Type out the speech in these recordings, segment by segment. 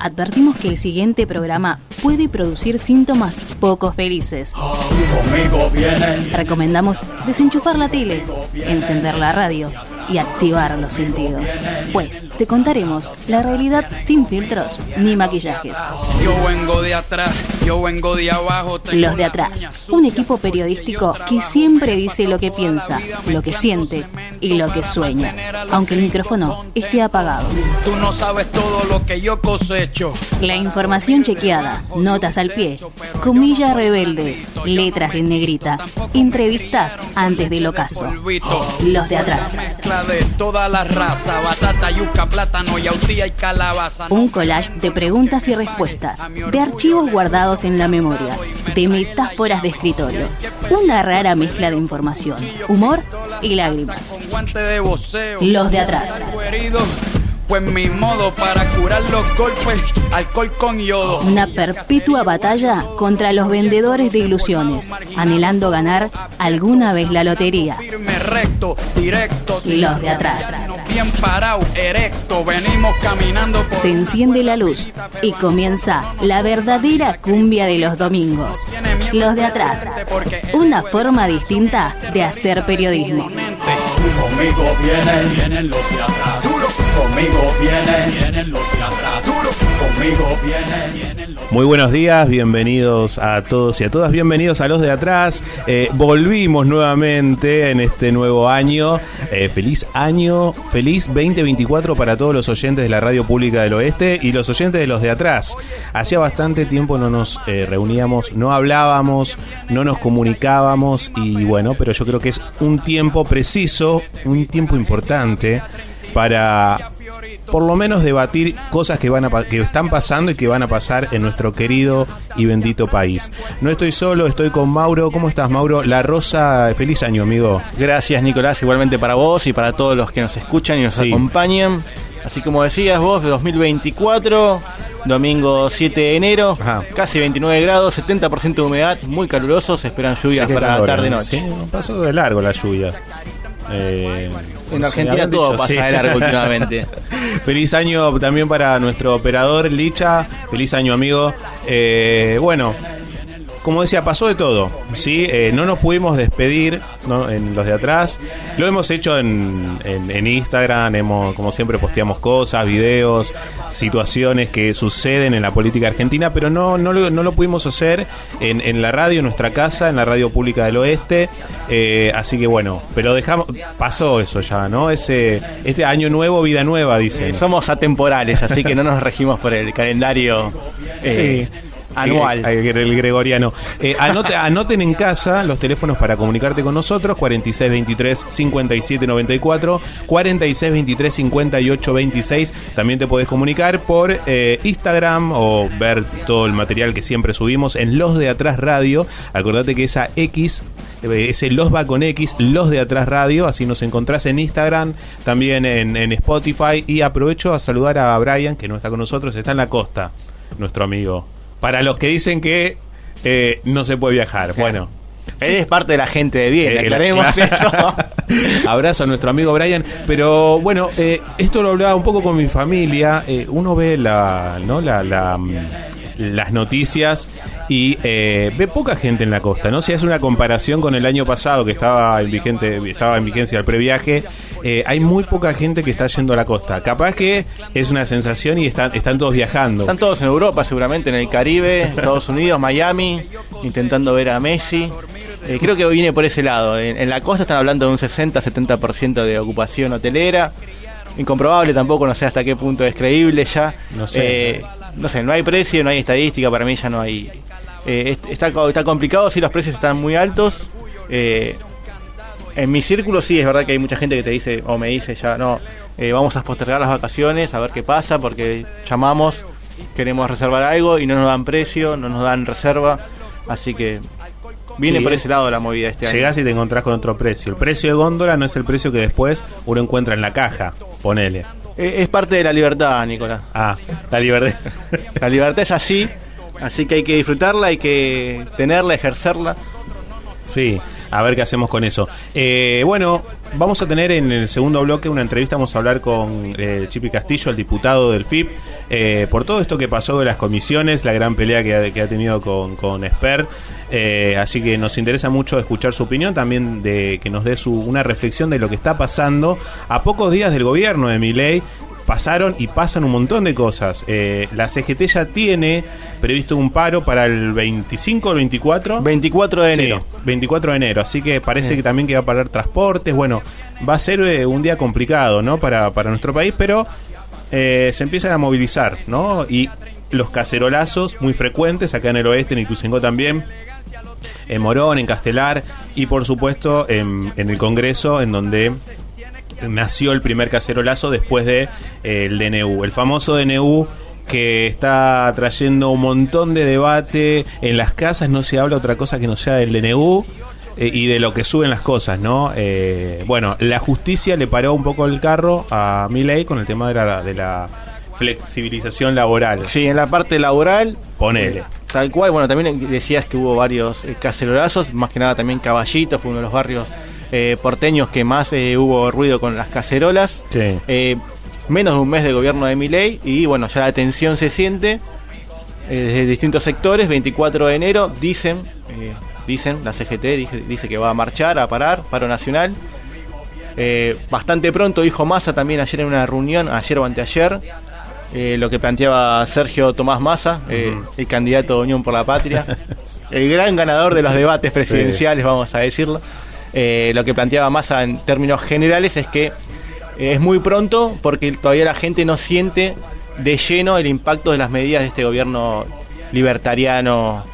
advertimos que el siguiente programa puede producir síntomas poco felices. Recomendamos desenchufar la tele, encender la radio y activar los sentidos. Pues te contaremos la realidad sin filtros ni maquillajes. Yo vengo de atrás, yo vengo de abajo. Los de atrás, un equipo periodístico que siempre dice lo que piensa, lo que siente y lo que sueña, aunque el micrófono esté apagado. Tú no sabes todo lo que yo cosecho. La información chequeada, notas al pie, comillas rebeldes, letras en negrita, entrevistas antes del ocaso. Los de atrás. Un collage de preguntas y respuestas, de archivos guardados en la memoria, de metáforas de escritorio. Una rara mezcla de información, humor y lágrimas. Los de atrás. Pues mi modo para curar los golpes, alcohol con yodo. Una perpetua batalla contra los vendedores de ilusiones, anhelando ganar alguna vez la lotería. Firme, recto, directo. Los de atrás. Bien parado, erecto, venimos caminando por Se enciende la luz y comienza la verdadera cumbia de los domingos. Los de atrás. Una forma distinta de hacer periodismo. Conmigo vienen, vienen los de atrás. Conmigo vienen, los. Conmigo vienen los Muy buenos días, bienvenidos a todos y a todas, bienvenidos a los de atrás. Eh, volvimos nuevamente en este nuevo año. Eh, feliz año, feliz 2024 para todos los oyentes de la Radio Pública del Oeste y los oyentes de los de atrás. Hacía bastante tiempo no nos eh, reuníamos, no hablábamos, no nos comunicábamos y bueno, pero yo creo que es un tiempo preciso, un tiempo importante para por lo menos debatir cosas que van a que están pasando y que van a pasar en nuestro querido y bendito país. No estoy solo, estoy con Mauro. ¿Cómo estás, Mauro? La Rosa, feliz año, amigo. Gracias Nicolás, igualmente para vos y para todos los que nos escuchan y nos Sí. acompañan. Así como decías vos, 2024, domingo 7 de enero, Ajá. casi 29 grados, 70% de humedad, muy caluroso, se esperan lluvias Qué para calor, tarde-noche. Sí, pasó de largo la lluvia. Eh, En Argentina todo pasa sí. de largo últimamente. Feliz año también para nuestro operador Licha. Feliz año, amigo. Eh, bueno, como decía, pasó de todo. ¿sí? Eh, no nos pudimos despedir ¿no? en los de atrás. Lo hemos hecho en, en- en Instagram. Hemos, como siempre, posteamos cosas, videos, situaciones que suceden en la política argentina, pero no, no, lo, no lo pudimos hacer en, en la radio, en nuestra casa, en la radio pública del oeste. Eh, así que bueno, pero dejamos, pasó eso ya, ¿no? Ese, este año nuevo, vida nueva, dicen. Eh, somos atemporales, así que no nos regimos por el calendario eh, anual. Eh, El, gregoriano. Eh, anote- anoten en casa los teléfonos para comunicarte con nosotros: 4623-5794, 4623-5826. También te podés comunicar por eh, Instagram o ver todo el material que siempre subimos en Los de Atrás Radio. Acordate que esa X, eh, ese Los va con X, Los de Atrás Radio. Así nos encontrás en Instagram, también en, en Spotify. Y aprovecho a saludar a Brian, que no está con nosotros, está en la costa, nuestro amigo. Para los que dicen que eh, no se puede viajar. Bueno. Él es parte de la gente de bien, Eh, aclaremos claro. eso. Abrazo a nuestro amigo Brian. Pero bueno, eh, esto lo hablaba un poco con mi familia. Eh, uno ve la, ¿no? la, la, mm, las noticias y eh, ve poca gente en la costa. ¿no? Si hace una comparación con el año pasado que estaba en, vigente, estaba en vigencia el previaje, eh, hay muy poca gente que está yendo a la costa. Capaz que es una sensación y están, están todos viajando. Están todos en Europa, seguramente, en el Caribe, Estados Unidos, Miami, intentando ver a Messi. Eh, creo que viene por ese lado. En, en la costa están hablando de un 60-70% de ocupación hotelera. Incomprobable tampoco, no sé hasta qué punto es creíble ya. No sé. Eh, no sé, no hay precio, no hay estadística, para mí ya no hay... eh, es- está, está complicado, sí, los precios están muy altos. Eh, en mi círculo sí es verdad que hay mucha gente que te dice o me dice ya no, eh, vamos a postergar las vacaciones a ver qué pasa porque llamamos, queremos reservar algo y no nos dan precio, no nos dan reserva, así que viene Sí, por eh. ese lado la movida este año. Llegás y te encontrás con otro precio. El precio de góndola no es el precio que después uno encuentra en la caja. Ponele. Eh, es parte de la libertad, Nicolás. Ah, la libertad. La libertad es así, así que hay que disfrutarla, hay que tenerla, ejercerla. sí. A ver qué hacemos con eso. Eh, bueno, vamos a tener en el segundo bloque una entrevista, vamos a hablar con eh, Castillo, el diputado del FIP, eh, por todo esto que pasó de las comisiones, la gran pelea que ha, que ha tenido con, con. Eh, así que nos interesa mucho escuchar su opinión, también de que nos dé su, una reflexión de lo que está pasando a pocos días del gobierno de Miley. Pasaron y pasan un montón de cosas. Eh, la CGT ya tiene previsto un paro para el 25 o el 24. 24 de Sí, enero. 24 de enero. Así que parece que también que va a parar transportes. Bueno, va a ser eh, un día complicado, ¿no? Para, para nuestro país, pero eh, se empiezan a movilizar, ¿no? Y los cacerolazos muy frecuentes acá en el oeste, en Ituzaingó también. En Morón, en Castelar y por supuesto en, en el Congreso, en donde nació el primer cacerolazo después de eh, el DNU, el famoso DNU que está trayendo un montón de debate en las casas, no se habla otra cosa que no sea del DNU eh, y de lo que suben las cosas, ¿no? Eh, bueno, la justicia le paró un poco el carro a Milei con el tema de la, de la flexibilización laboral. Sí, en la parte laboral. Ponele. eh, Tal cual, bueno, también decías que hubo varios cacerolazos, más que nada también Caballito, fue uno de los barrios eh, porteños que más eh, hubo ruido con las cacerolas. Sí. Eh, menos de un mes de gobierno de Milei y bueno, ya la tensión se siente desde distintos sectores. 24 de enero dicen, dicen, la CGT dice, dice que va a marchar, a parar, paro nacional. Bastante pronto dijo Massa también ayer en una reunión, ayer o anteayer, eh, lo que planteaba Sergio Tomás Massa, eh, el candidato de Unión por la Patria, el gran ganador de los debates presidenciales, vamos a decirlo. Eh, lo que planteaba Massa en términos generales es que eh, es muy pronto porque todavía la gente no siente de lleno el impacto de las medidas de este gobierno libertariano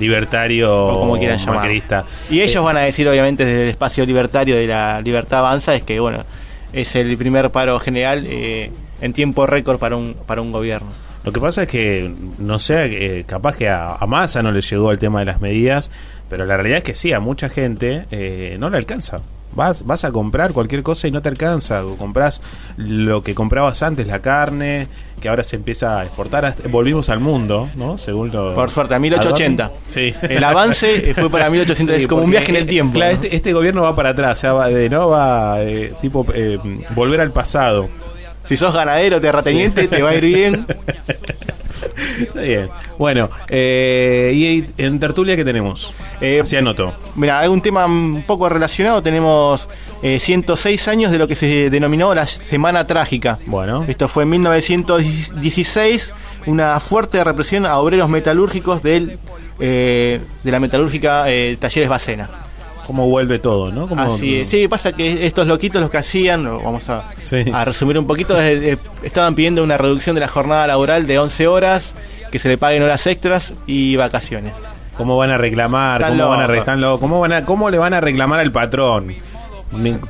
Libertario o como quieran macrista. Y ellos Eh, van a decir, obviamente, desde el espacio libertario de la libertad avanza, es que, bueno, es el primer paro general eh, en tiempo récord para un, para un gobierno. Lo que pasa es que, no sé, eh, capaz que a, a Massa no le llegó el tema de las medidas, pero la realidad es que sí, a mucha gente eh, no le alcanza. Vas, vas a comprar cualquier cosa y no te alcanza. O compras lo que comprabas antes, la carne, que ahora se empieza a exportar. Volvimos al mundo, ¿no? Según lo. Por suerte, a 1880. Sí. El avance fue para 1880, Sí, es como un viaje en el eh, tiempo. Claro, ¿no? este, este gobierno va para atrás, o sea, va de, no va eh, tipo eh, volver al pasado. Si sos ganadero, terrateniente, te va a ir bien. Está bien. Bueno, eh, y en tertulia, ¿qué tenemos? Eh, Así anoto. Mira, hay un tema un poco relacionado. Tenemos eh, 106 años de lo que se denominó la Semana Trágica. Bueno. Esto fue en 1916, una fuerte represión a obreros metalúrgicos del, eh, de la metalúrgica eh, Talleres Bacena. ¿Cómo vuelve todo, no? Como- Así es. Sí, pasa que estos loquitos los que hacían, vamos a, Sí. a resumir un poquito, eh, estaban pidiendo una reducción de la jornada laboral de 11 horas, que se le paguen horas extras y vacaciones. ¿Cómo van a reclamar? Están ¿Cómo van a, están locos. ¿Cómo, van a, ¿Cómo le van a reclamar al patrón?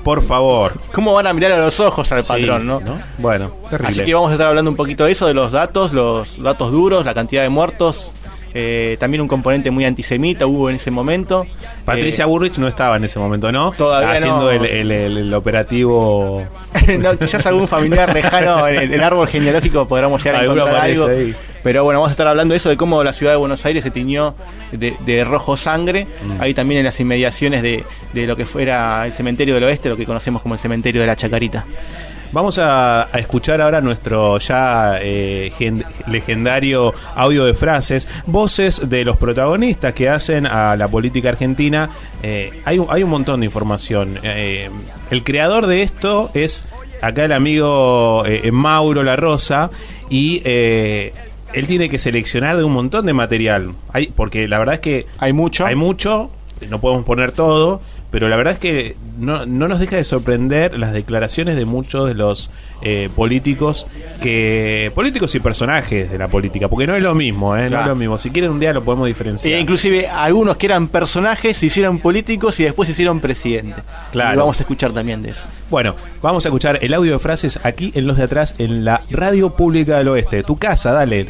Por favor. ¿Cómo van a mirar a los ojos al Sí, patrón, no? Bueno, terrible. Así que vamos a estar hablando un poquito de eso, de los datos, los datos duros, la cantidad de muertos. Eh, también un componente muy antisemita hubo en ese momento. Patricia Eh, Burrich no estaba en ese momento, ¿no? Todavía Haciendo no. el, el- el- el operativo. no, quizás algún familiar lejano en el, árbol genealógico podremos llegar a encontrar algo. ahí. Pero bueno, vamos a estar hablando de eso, de cómo la ciudad de Buenos Aires se tiñó de, de rojo sangre. Mm. Ahí también en las inmediaciones de, de lo que fuera el cementerio del oeste, lo que conocemos como el cementerio de la Chacarita. Vamos a, a escuchar ahora nuestro ya eh, gen- legendario audio de frases, voces de los protagonistas que hacen a la política argentina. Eh, hay, un, hay un montón de información. Eh, el creador de esto es acá el amigo eh, Mauro La Rosa y eh, él tiene que seleccionar de un montón de material. Hay, porque la verdad es que Hay mucho. hay mucho, no podemos poner todo, pero la verdad es que no, no nos deja de sorprender las declaraciones de muchos de los eh, políticos que políticos y personajes de la política, porque no es lo mismo, ¿eh? no es lo mismo. Si quieren un día lo podemos diferenciar. E inclusive algunos que eran personajes se hicieron políticos y después se hicieron presidente. Claro. Y vamos a escuchar también de eso. Bueno, vamos a escuchar el audio de frases aquí en los de atrás en la Radio Pública del Oeste. Tu casa, dale.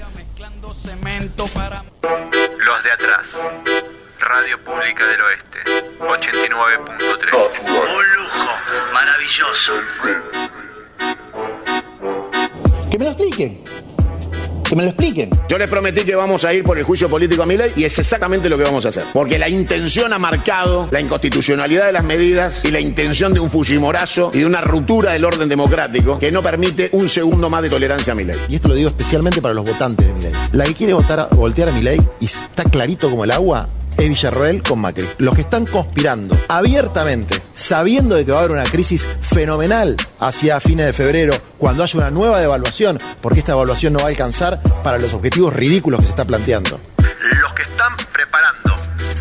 Los de atrás. Radio Pública del Oeste. 89.3. Un lujo maravilloso. Que me lo expliquen. Que me lo expliquen. Yo les prometí que vamos a ir por el juicio político a mi ley y es exactamente lo que vamos a hacer. Porque la intención ha marcado la inconstitucionalidad de las medidas y la intención de un Fujimorazo y de una ruptura del orden democrático que no permite un segundo más de tolerancia a mi ley. Y esto lo digo especialmente para los votantes de mi ley. La que quiere votar, voltear a mi ley y está clarito como el agua es Villarroel con Macri. Los que están conspirando abiertamente, sabiendo de que va a haber una crisis fenomenal hacia fines de febrero, cuando haya una nueva devaluación, porque esta devaluación no va a alcanzar para los objetivos ridículos que se está planteando. Los que están preparando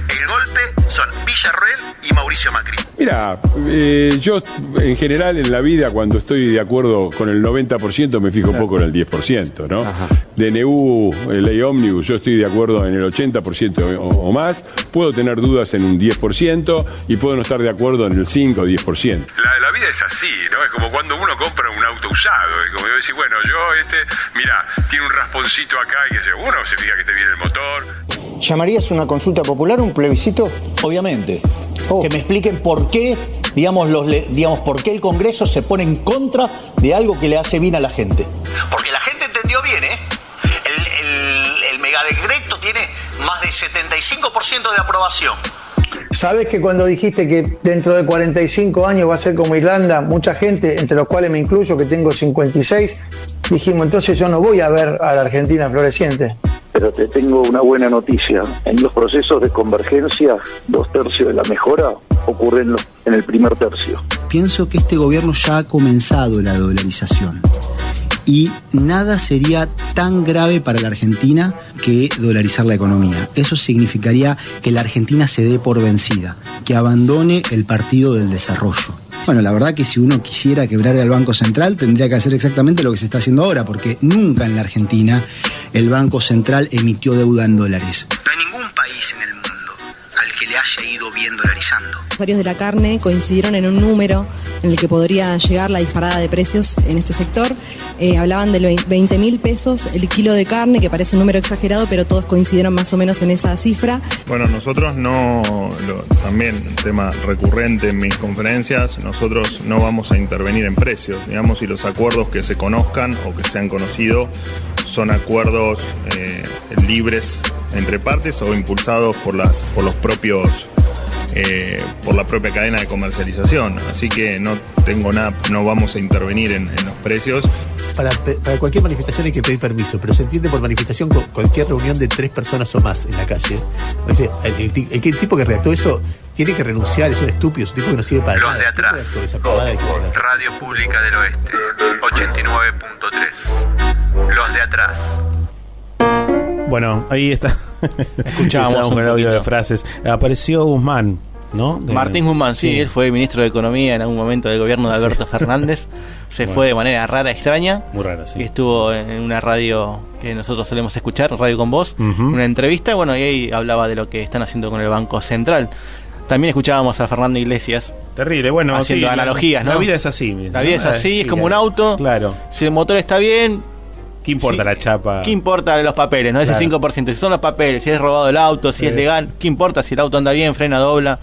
el golpe son Villarroel y Mauricio Macri. Mira, eh, yo en general en la vida cuando estoy de acuerdo con el 90% me fijo poco en el 10%, ¿no? DNU, eh, ley ómnibus, yo estoy de acuerdo en el 80% o, o más, puedo tener dudas en un 10% y puedo no estar de acuerdo en el 5 o 10%. La, la vida es así, ¿no? Es como cuando uno compra auto usado. Es como yo decir, bueno, yo este, mira, tiene un rasponcito acá y que se, uno se fija que esté bien el motor. ¿Llamarías una consulta popular, un plebiscito? Obviamente. Que me expliquen por qué, digamos, los, le- digamos, por qué el Congreso se pone en contra de algo que le hace bien a la gente. Porque la gente entendió bien, ¿eh? El, el, el megadecreto tiene más de 75% de aprobación. Sabes que cuando dijiste que dentro de 45 años va a ser como Irlanda, mucha gente, entre los cuales me incluyo, que tengo 56, dijimos, entonces yo no voy a ver a la Argentina floreciente. Pero te tengo una buena noticia. En los procesos de convergencia, dos tercios de la mejora ocurren en el primer tercio. Pienso que este gobierno ya ha comenzado la dolarización y nada sería tan grave para la Argentina que dolarizar la economía. Eso significaría que la Argentina se dé por vencida, que abandone el partido del desarrollo. Bueno, la verdad que si uno quisiera quebrar al Banco Central tendría que hacer exactamente lo que se está haciendo ahora, porque nunca en la Argentina el Banco Central emitió deuda en dólares. No hay ningún país en el mundo al que le haya ido bien dolarizando. Empresarios de la carne coincidieron en un número en el que podría llegar la disparada de precios en este sector. Eh, hablaban de 20 mil pesos el kilo de carne, que parece un número exagerado, pero todos coincidieron más o menos en esa cifra. Bueno, nosotros no, lo- también tema recurrente en mis conferencias, nosotros no vamos a intervenir en precios, digamos, si los acuerdos que se conozcan o que se han conocido son acuerdos eh, libres entre partes o impulsados por las por los propios eh, por la propia cadena de comercialización. Así que no tengo nada, no vamos a intervenir en, en los precios. Para, cualquier manifestación hay que pedir permiso, pero se entiende por manifestación cu- cualquier reunión de tres personas o más en la calle. O sea, el, el ti- el que- el tipo que redactó eso tiene que renunciar, es un estúpido, es un tipo que no sirve para Los nada. de atrás. ¿Quién redactó esa pavada de que- Radio Pública del Oeste, 89.3. Los de atrás. Bueno, ahí está. Escuchábamos un audio de frases. Apareció Guzmán, ¿no? De- Martín Guzmán, sí, él fue ministro de Economía en algún momento del gobierno de Alberto Fernández. Se Bueno. fue de manera rara, extraña. Muy rara, sí. Y estuvo en una radio que nosotros solemos escuchar, Radio con Voz, una entrevista, bueno, y ahí hablaba de lo que están haciendo con el Banco Central. También escuchábamos a Fernando Iglesias. Terrible, bueno, haciendo sí, la- analogías, ¿no? la vida es así, La vida es así, Sí, es como un auto. Claro. Si el motor está bien, ¿Qué importa la chapa? ¿Qué importa los papeles? ¿no? Ese Claro. 5%. Si son los papeles, si es robado el auto, si Sí. es legal, ¿qué importa si el auto anda bien, frena, dobla?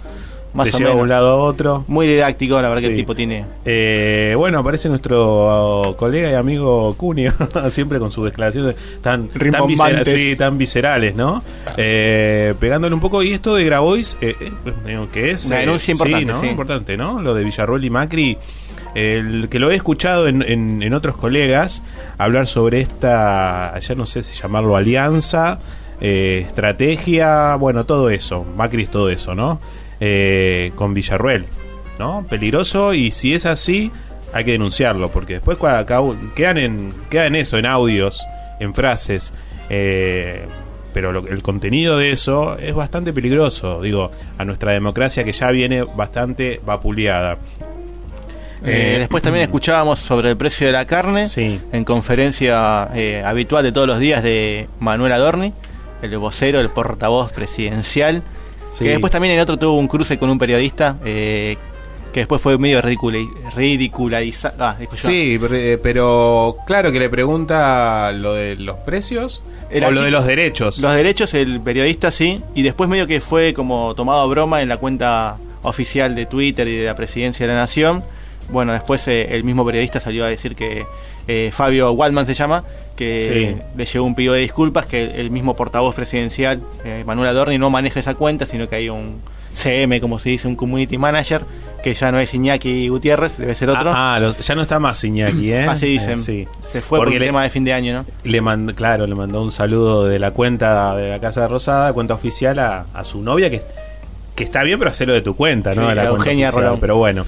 Más Te o lleva menos. de un lado a otro. Muy didáctico, la verdad que Sí. el tipo tiene. Eh, bueno, aparece nuestro oh, colega y amigo Cunio, siempre con sus declaraciones tan, tan, sí, viscerales, ¿no? Eh, pegándole un poco. Y esto de Grabois, eh, eh, digo, que es. Una eh, denuncia importante, ¿no? sí. Importante, ¿no? Lo de Villarroel y Macri. El que lo he escuchado en, en- otros colegas hablar sobre esta, ya no sé si llamarlo alianza, eh, estrategia, bueno, todo eso. Macri es todo eso, ¿no? Eh, con Villarruel, ¿no? Peligroso y si es así, hay que denunciarlo, porque después quedan en, queda en eso, en audios, en frases. eh, pero lo- el contenido de eso es bastante peligroso, digo, a nuestra democracia que ya viene bastante vapuleada. Eh, Eh, después también escuchábamos sobre el precio de la carne en conferencia eh, habitual de todos los días de Manuel Adorni, el vocero, el portavoz presidencial. Sí. Que después también en otro tuvo un cruce con un periodista eh, que después fue medio ridiculi- ridiculizado. Ah. Sí, pero, claro que le pregunta lo de los precios Era o lo de los derechos. Los derechos, el periodista sí, y después medio que fue como tomado a broma en la cuenta oficial de Twitter y de la presidencia de la Nación. Bueno, después eh, el mismo periodista salió a decir que eh, Fabio Waldman se llama, que le llegó un pedido de disculpas que el mismo portavoz presidencial, eh, Manuel Adorni, no maneja esa cuenta, sino que hay un CM, como se dice, un community manager, que ya no es Iñaki Gutiérrez, debe ser otro. Ah, ah, ya no está más Iñaki, ¿eh? Así dicen. Eh, sí. Se fue por el le- tema de fin de año, ¿no? Le mandó, claro, le mandó un saludo de la cuenta de la Casa de Rosada, cuenta oficial, a, a su novia, que, que está bien, pero hacerlo de tu cuenta, ¿no? Sí, la a cuenta Eugenia oficial, Rolón. Pero bueno,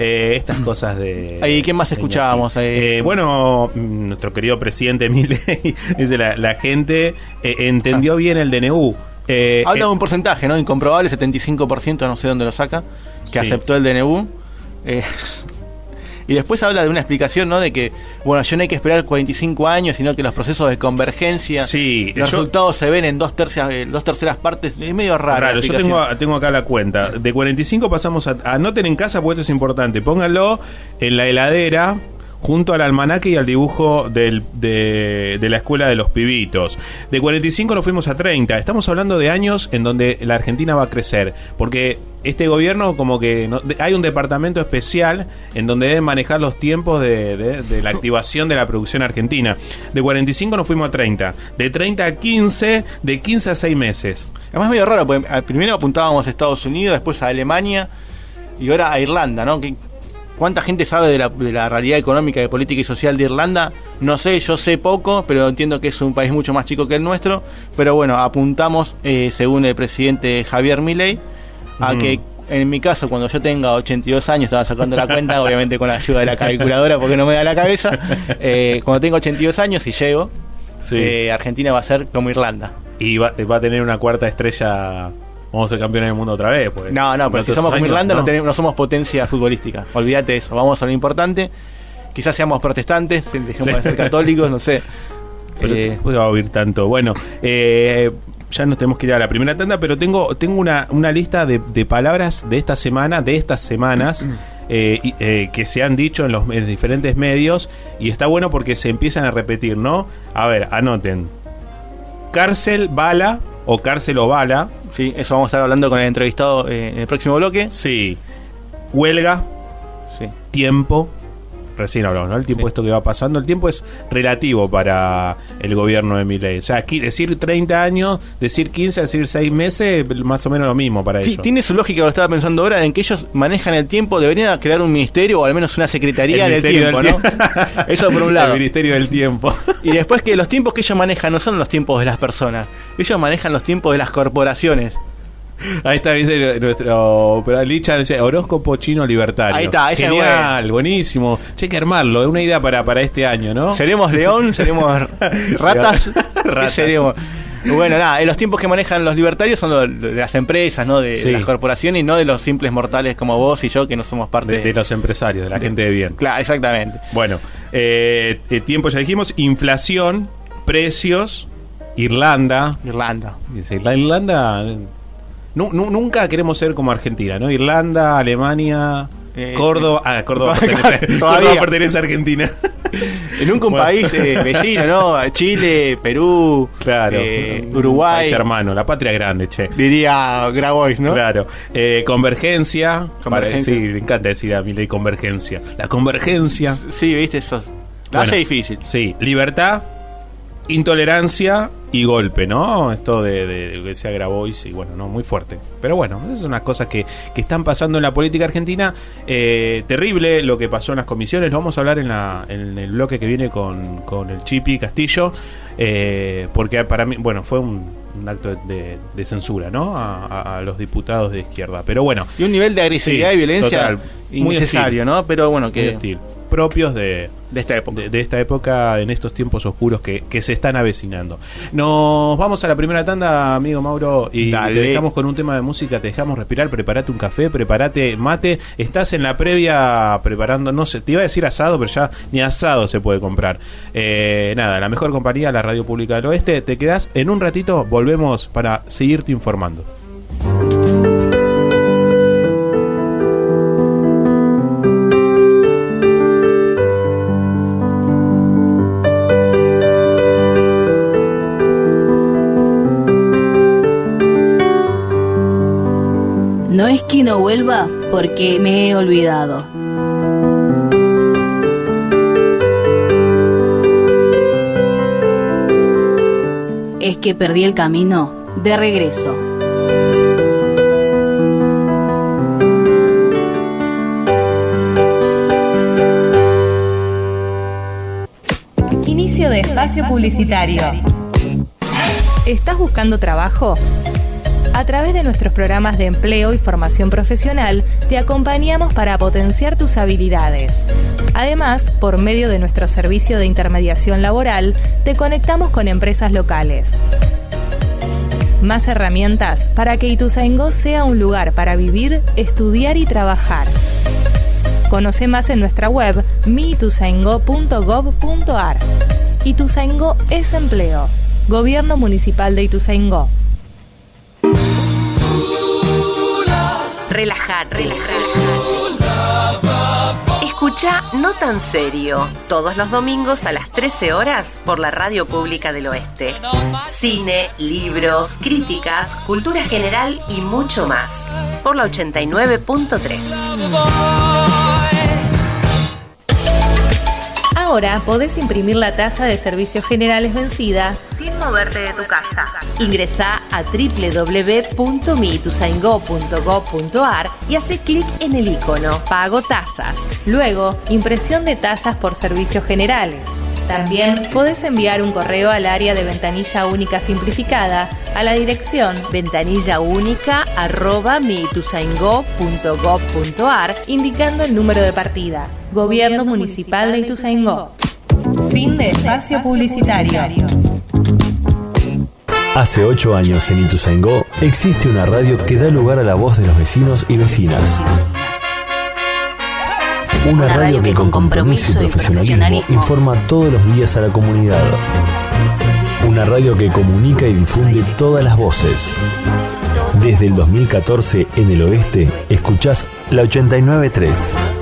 eh, estas cosas de... Ahí, ¿quién más escuchábamos? Eh, bueno, mm, nuestro querido presidente Milei dice la, la gente eh, entendió bien el DNU. Eh, Habla eh, de un porcentaje, ¿no? Incomprobable, 75%, no sé dónde lo saca, que Sí. aceptó el DNU. Y después habla de una explicación, ¿no? De que, bueno, ya no hay que esperar 45 años, sino que los procesos de convergencia, Sí, los yo- resultados se ven en dos tercias, eh, dos terceras partes. Es medio raro. Raro, yo tengo, tengo acá la cuenta. De 45 pasamos a. Anoten en casa porque esto es importante. Pónganlo en la heladera. Junto al almanaque y al dibujo del- de, de la escuela de los pibitos. De 45 nos fuimos a 30. Estamos hablando de años en donde la Argentina va a crecer. Porque este gobierno, como que. no- hay un departamento especial en donde deben manejar los tiempos de, de- la activación de la producción argentina. De 45 nos fuimos a 30. De 30 a 15. De 15 a 6 meses. Además es medio raro, porque al- primero apuntábamos a Estados Unidos, después a Alemania y ahora a Irlanda, ¿no? ¿Cuánta gente sabe de la, de la realidad económica, de política y social de Irlanda? No sé, yo sé poco, pero entiendo que es un país mucho más chico que el nuestro. Pero bueno, apuntamos, eh, según el presidente Javier Milei, a Mm. que en mi caso, cuando yo tenga 82 años, estaba sacando la cuenta, obviamente con la ayuda de la calculadora porque no me da la cabeza, eh, cuando tengo 82 años y llego, Sí. eh, Argentina va a ser como Irlanda. Y va, va a tener una cuarta estrella. Vamos a ser campeones del mundo otra vez. Pues. No, no, pero si somos como Irlanda no. no. tenemos, no somos potencia futbolística. Olvídate eso, vamos a lo importante. Quizás seamos protestantes, dejemos Sí. de ser católicos, no sé. Pero Eh, a oír tanto. Bueno, eh, ya nos tenemos que ir a la primera tanda, pero tengo, tengo una, una lista de, de palabras de esta semana, de estas semanas. eh, eh, que se han dicho en los en diferentes medios y está bueno porque se empiezan a repetir, ¿no? A ver, anoten. Cárcel, bala o cárcel o bala. Sí, eso vamos a estar hablando con el entrevistado eh, en el próximo bloque. Sí. Huelga. Sí. Tiempo. Recién hablamos, ¿no? El tiempo esto que va pasando. El tiempo es relativo para el gobierno de Milei. O sea, aquí decir 30 años, decir 15, decir 6 meses, más o menos lo mismo para Sí, ellos. tiene su lógica, lo estaba pensando ahora, en que ellos manejan el tiempo, deberían crear un ministerio o al menos una secretaría El del tiempo, del ¿no? Eso por un lado. El Ministerio del Tiempo. Y después que los tiempos que ellos manejan no son los tiempos de las personas, ellos manejan los tiempos de las corporaciones. Ahí está, dice nuestro pero Licha, dice, horóscopo chino libertario. Ahí está, ese es Genial, buenísimo. Che, hay que armarlo, es una idea para, para este año, ¿no? ¿Seremos león? ¿Seremos ratas? ¿Qué Ratas. seremos? Bueno, nada, eh, los tiempos que manejan los libertarios son de las empresas, ¿no? De, Sí. las corporaciones y no de los simples mortales como vos y yo que no somos parte De, de los empresarios, de la gente de bien. Claro, exactamente. Bueno, eh, eh, tiempo ya dijimos, inflación, precios, Irlanda. Irlanda. Irlanda. Nu- nu- nunca queremos ser como Argentina, ¿no? Irlanda, Alemania, Eh, Córdoba. Ah, Córdoba pertenece, Todavía. Córdoba pertenece a Argentina. Nunca un Bueno. país eh, vecino, ¿no? Chile, Perú, Claro. eh, un Uruguay. país hermano, la patria grande, che. Diría Grabois, ¿no? Claro. Eh, convergencia. Convergencia. Para- sí, me encanta decir a mi ley convergencia. La convergencia. Sí, viste, eso. La hace Bueno, difícil. Sí, libertad, intolerancia y golpe, ¿no? Esto de, de, de que decía Grabois y bueno, no, muy fuerte. Pero bueno, esas son unas cosas que, que están pasando en la política argentina. Eh, terrible lo que pasó en las comisiones, lo vamos a hablar en, la, en el bloque que viene con, con el Chipi Castillo, eh, porque para mí, bueno, fue un, un acto de, de censura, ¿no? A, a- a los diputados de izquierda. Pero bueno. Y un nivel de agresividad Sí, y violencia total. Muy innecesario, hostil. ¿no? Pero bueno, Muy que hostil. Propios de, de esta época. De, de esta época, en estos tiempos oscuros que, que se están avecinando. Nos vamos a la primera tanda, amigo Mauro, y Dale. te dejamos con un tema de música, te dejamos respirar, prepárate un café, prepárate mate. Estás en la previa preparando, no sé, te iba a decir asado, pero ya ni asado se puede comprar. Eh, nada, la mejor compañía, la Radio Pública del Oeste. Te quedás en un ratito, volvemos para seguirte informando. Es que no vuelva porque me he olvidado. es que perdí el camino de regreso. Inicio de espacio publicitario. ¿Estás buscando trabajo? A través de nuestros programas de empleo y formación profesional, te acompañamos para potenciar tus habilidades. Además, por medio de nuestro servicio de intermediación laboral, te conectamos con empresas locales. Más herramientas para que Ituzaingó sea un lugar para vivir, estudiar y trabajar. Conoce más en nuestra web miituzaingó.gov.ar. Ituzaingó es empleo. Gobierno Municipal de Ituzaingó. Relajate, relajate. Escucha No Tan Serio, todos los domingos a las 13 horas por la Radio Pública del Oeste. Cine, libros, críticas, cultura general y mucho más. Por la 89.3. Ahora podés imprimir la tasa de servicios generales vencida moverte de tu casa. Ingresa a www.mituzaingó.gov.ar y hace clic en el icono Pago tasas. Luego, impresión de tasas por servicios generales. También podés enviar un correo al área de ventanilla única simplificada a la dirección ventanillaúnica.mituzaingó.gov.ar indicando el número de partida. Gobierno Municipal de Ituzaingó. Fin de espacio publicitario. Hace ocho años en Ituzaingó existe una radio que da lugar a la voz de los vecinos y vecinas. Una radio que con compromiso y profesionalismo informa todos los días a la comunidad. Una radio que comunica y difunde todas las voces. Desde el 2014 en el oeste, escuchás la 893.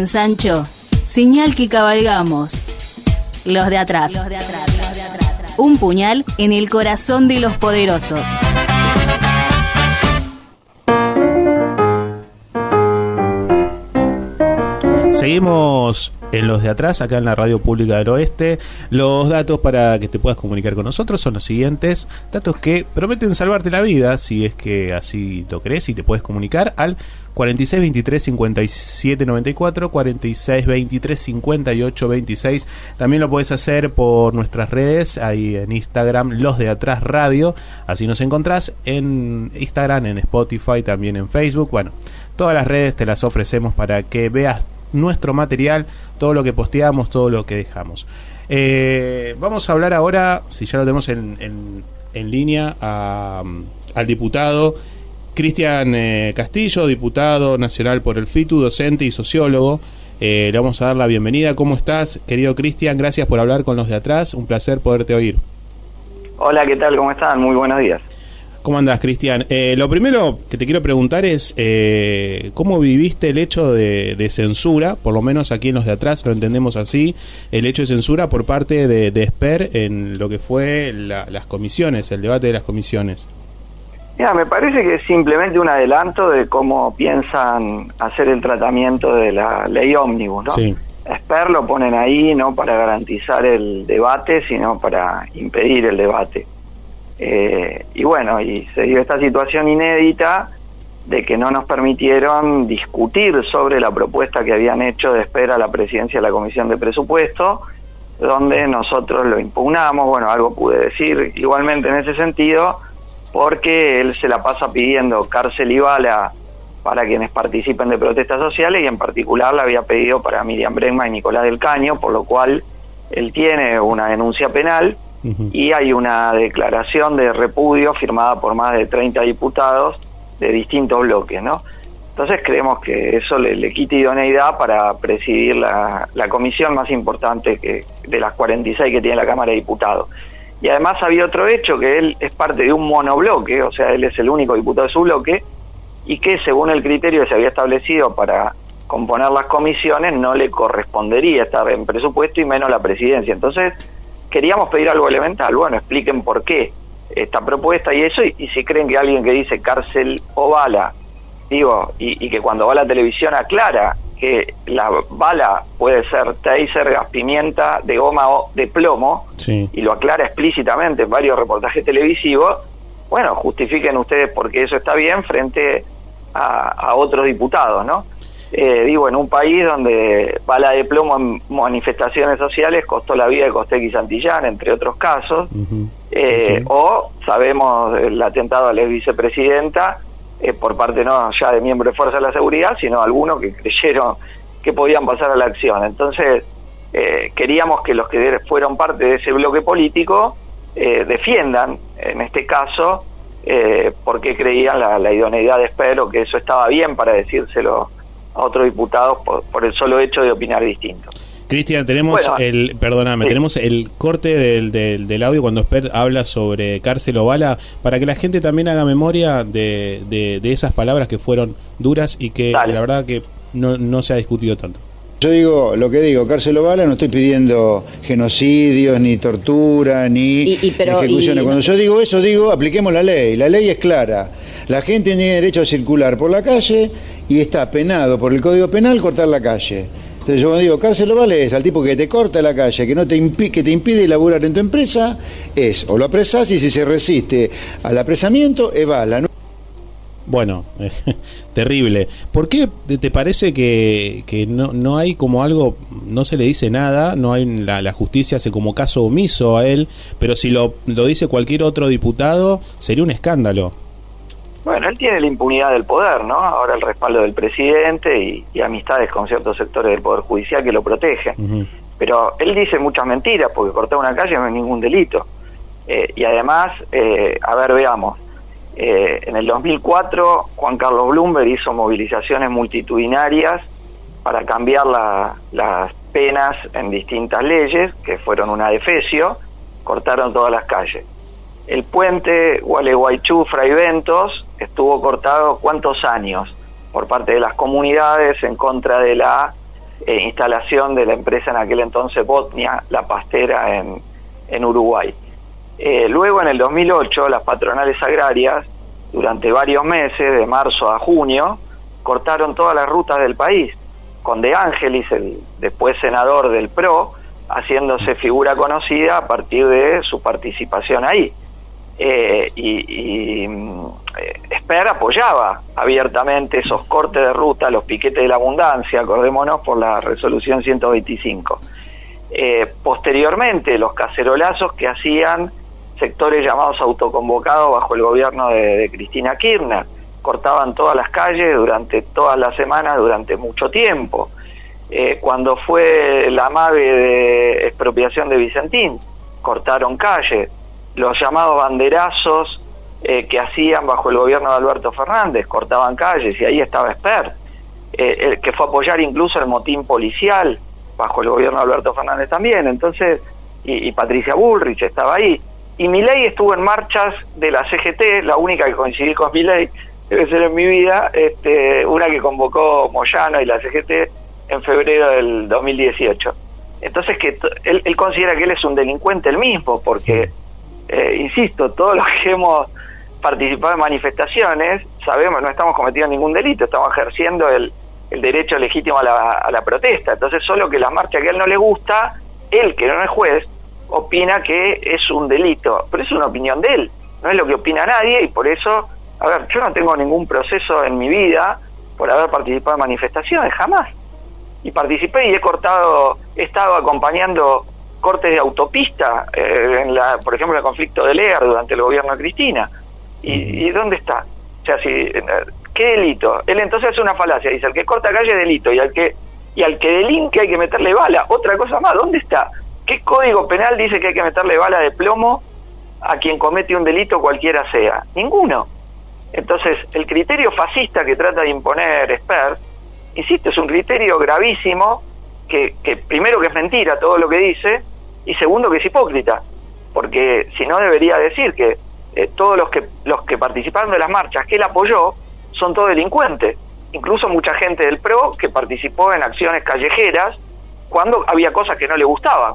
Ladran, Sancho. Señal que cabalgamos. Los de atrás. Un puñal en el corazón de los poderosos. Seguimos en los de atrás, acá en la Radio Pública del Oeste. Los datos para que te puedas comunicar con nosotros son los siguientes. Datos que prometen salvarte la vida, si es que así lo crees y te puedes comunicar al 46 23 57 94, 46 23 58 26. También lo puedes hacer por nuestras redes, ahí en Instagram, Los de Atrás Radio. Así nos encontrás en Instagram, en Spotify, también en Facebook. Bueno, todas las redes te las ofrecemos para que veas nuestro material, todo lo que posteamos, todo lo que dejamos. Eh, vamos a hablar ahora, si ya lo tenemos en, en- línea, a- al diputado Cristian eh, Castillo, diputado nacional por el FITU, docente y sociólogo. Eh, le vamos a dar la bienvenida. ¿Cómo estás, querido Cristian? Gracias por hablar con los de atrás. Un placer poderte oír. Hola, ¿qué tal? ¿Cómo están? Muy buenos días. ¿Cómo andás, Cristian? Eh, lo primero que te quiero preguntar es eh, cómo viviste el hecho de, de censura, por lo menos aquí en los de atrás lo entendemos así, el hecho de censura por parte de, de Esper en lo que fue la- las comisiones, el debate de las comisiones. Mira, me parece que es simplemente un adelanto de cómo piensan hacer el tratamiento de la ley ómnibus, ¿no? Sí. Esper lo ponen ahí no para garantizar el debate, sino para impedir el debate. Eh, y bueno, y se dio esta situación inédita de que no nos permitieron discutir sobre la propuesta que habían hecho de espera a la presidencia de la Comisión de Presupuesto, donde nosotros lo impugnamos, bueno, algo pude decir igualmente en ese sentido, porque él se la pasa pidiendo cárcel y bala para quienes participen de protestas sociales y en particular la había pedido para Miriam Bregman y Nicolás del Caño, por lo cual él tiene una denuncia penal y hay una declaración de repudio firmada por más de 30 diputados de distintos bloques, ¿no? Entonces creemos que eso le, le quita idoneidad para presidir la, la comisión más importante que de las 46 que tiene la Cámara de Diputados. Y además había otro hecho, que él es parte de un monobloque, o sea, él es el único diputado de su bloque, y que según el criterio que se había establecido para componer las comisiones, no le correspondería estar en presupuesto y menos la presidencia. Entonces, queríamos pedir algo elemental. Bueno, expliquen por qué esta propuesta y eso, y, y si creen que alguien que dice cárcel o bala, digo, y, y que cuando va a la televisión aclara que la bala puede ser taser, gas pimienta, de goma o de plomo, Sí. y lo aclara explícitamente en varios reportajes televisivos, bueno, justifiquen ustedes por qué eso está bien frente a, a otros diputados, ¿no? Eh, digo, en un país donde bala de plomo en manifestaciones sociales costó la vida de Costec y Santillán, entre otros casos, eh, o sabemos el atentado a la vicepresidenta eh, por parte no ya de miembros de Fuerza de la Seguridad, sino algunos que creyeron que podían pasar a la acción. Entonces, eh, queríamos que los que fueron parte de ese bloque político defiendan, en este caso, eh, porque creían la, la idoneidad de Espero, que eso estaba bien para decírselo a otros diputados por, por el solo hecho de opinar distinto. Cristian, tenemos Bueno, el, perdóname, sí. tenemos el corte del, del, del audio cuando Esper habla sobre cárcel o bala, para que la gente también haga memoria de, de, de esas palabras que fueron duras y que la verdad que no, no se ha discutido tanto. Yo digo lo que digo, cárcel o bala, no estoy pidiendo genocidios, ni tortura, ni pero- ejecuciones. y- Cuando yo digo eso, digo, apliquemos la ley. La ley es clara. La gente tiene derecho a circular por la calle y está penado por el Código Penal cortar la calle. Entonces yo digo cárcel o bala es al tipo que te corta la calle, que no te impi- que te impide laburar en tu empresa, es o lo apresás y si se resiste al apresamiento, es bala. ¿no? Bueno, terrible. ¿Por qué te te parece que, que no, no hay como algo, no se le dice nada, no hay la, la justicia hace como caso omiso a él, pero si lo, lo dice cualquier otro diputado sería un escándalo? Bueno, él tiene la impunidad del poder, ¿no? Ahora el respaldo del presidente y, y amistades con ciertos sectores del Poder Judicial que lo protegen. Pero él dice muchas mentiras, porque cortar una calle no es ningún delito. Eh, y además, eh, a ver, veamos, eh, en el 2004 Juan Carlos Bloomberg hizo movilizaciones multitudinarias para cambiar la- las penas en distintas leyes, que fueron una defecio, cortaron todas las calles. El puente Gualeguaychú Fraiventos estuvo cortado cuántos años por parte de las comunidades en contra de la eh, instalación de la empresa en aquel entonces Botnia, la pastera en, en Uruguay. Eh, luego en el 2008 las patronales agrarias durante varios meses, de marzo a junio, cortaron todas las rutas del país, con De Ángelis, el después senador del PRO, haciéndose figura conocida a partir de su participación ahí. Eh, y y, mm, eh, apoyaba abiertamente esos cortes de ruta, los piquetes de la abundancia, acordémonos por la resolución 125. Eh, posteriormente, los cacerolazos que hacían sectores llamados autoconvocados bajo el gobierno de, de Cristina Kirchner, cortaban todas las calles durante todas las semanas, durante mucho tiempo. Eh, cuando fue la MAVE de expropiación de Vicentín, cortaron calles. Los llamados banderazos eh, que hacían bajo el gobierno de Alberto Fernández, cortaban calles y ahí estaba Esper, eh, el que fue a apoyar incluso el motín policial bajo el gobierno de Alberto Fernández también. Entonces, y, y Patricia Bullrich estaba ahí. Y Milei estuvo en marchas de la CGT, la única que coincidí con Milei debe ser en mi vida, este, una que convocó Moyano y la CGT en febrero del 2018. Entonces que él, él considera que él es un delincuente el mismo, porque, eh, insisto, todos los que hemos participado en manifestaciones, sabemos, no estamos cometiendo ningún delito, estamos ejerciendo el, el derecho legítimo a la, a la protesta. Entonces, solo que la marcha que a él no le gusta, él, que no es juez, opina que es un delito. Pero es una opinión de él, no es lo que opina nadie y por eso, a ver, yo no tengo ningún proceso en mi vida por haber participado en manifestaciones, jamás. Y participé y he cortado, he estado acompañando cortes de autopista, eh, en la, por ejemplo, en el conflicto de Lear durante el gobierno de Cristina. ¿Y, dónde está? O sea, si, eh, ¿qué delito? Él entonces es una falacia, dice, el que corta calle delito y al que y al que delinque hay que meterle bala. Otra cosa más, ¿dónde está? ¿Qué código penal dice que hay que meterle bala de plomo a quien comete un delito cualquiera sea? Ninguno. Entonces, el criterio fascista que trata de imponer Esper, insisto, es un criterio gravísimo que, que primero que es mentira todo lo que dice y segundo que es hipócrita, porque si no debería decir que eh, todos los que los que participaron de las marchas que él apoyó son todos delincuentes, incluso mucha gente del PRO que participó en acciones callejeras cuando había cosas que no le gustaban.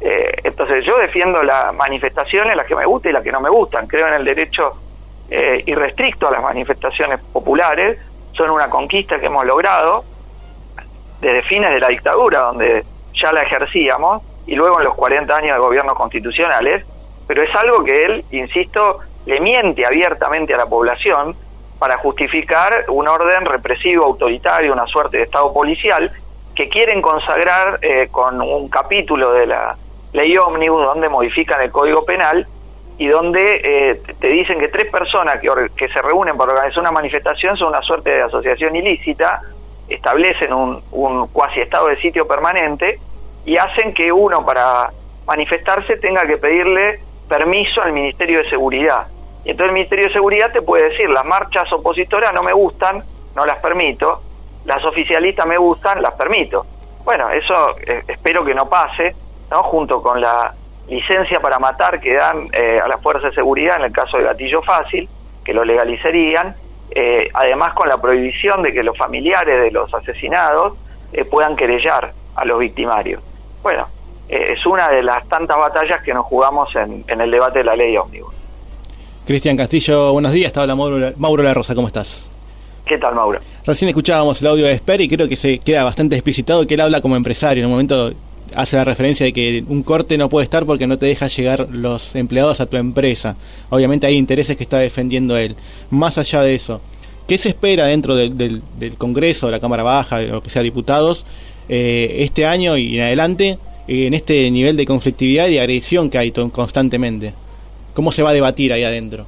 Eh, entonces yo defiendo las manifestaciones, las que me gustan y las que no me gustan. Creo en el derecho eh, irrestricto a las manifestaciones populares. Son una conquista que hemos logrado desde fines de la dictadura, donde ya la ejercíamos, y luego en los 40 años de gobiernos constitucionales. Pero es algo que él, insisto, le miente abiertamente a la población para justificar un orden represivo, autoritario, una suerte de Estado policial, que quieren consagrar eh, con un capítulo de la ley ómnibus donde modifican el Código Penal y donde eh, te dicen que tres personas que, que se reúnen para organizar una manifestación son una suerte de asociación ilícita, establecen un, un cuasi estado de sitio permanente y hacen que uno para manifestarse tenga que pedirle permiso al Ministerio de Seguridad. Y entonces el Ministerio de Seguridad te puede decir, las marchas opositoras no me gustan, no las permito, las oficialistas me gustan, las permito. Bueno, eso eh, espero que no pase, ¿no? Junto con la licencia para matar que dan eh, a las fuerzas de seguridad en el caso de gatillo fácil, que lo legalizarían, eh, además con la prohibición de que los familiares de los asesinados eh, puedan querellar a los victimarios. Bueno, eh, es una de las tantas batallas que nos jugamos en, en el debate de la ley ómnibus. Cristian Castillo, buenos días. Te habla Mauro, Mauro La Rosa, ¿cómo estás? ¿Qué tal, Mauro? Recién escuchábamos el audio de Esper y creo que se queda bastante explicitado que él habla como empresario. En un momento hace la referencia de que un corte no puede estar porque no te deja llegar los empleados a tu empresa. Obviamente hay intereses que está defendiendo él. Más allá de eso, ¿qué se espera dentro del, del, del Congreso, de la Cámara Baja, de lo que sea diputados, eh, este año y en adelante, en este nivel de conflictividad y de agresión que hay constantemente? ¿Cómo se va a debatir ahí adentro?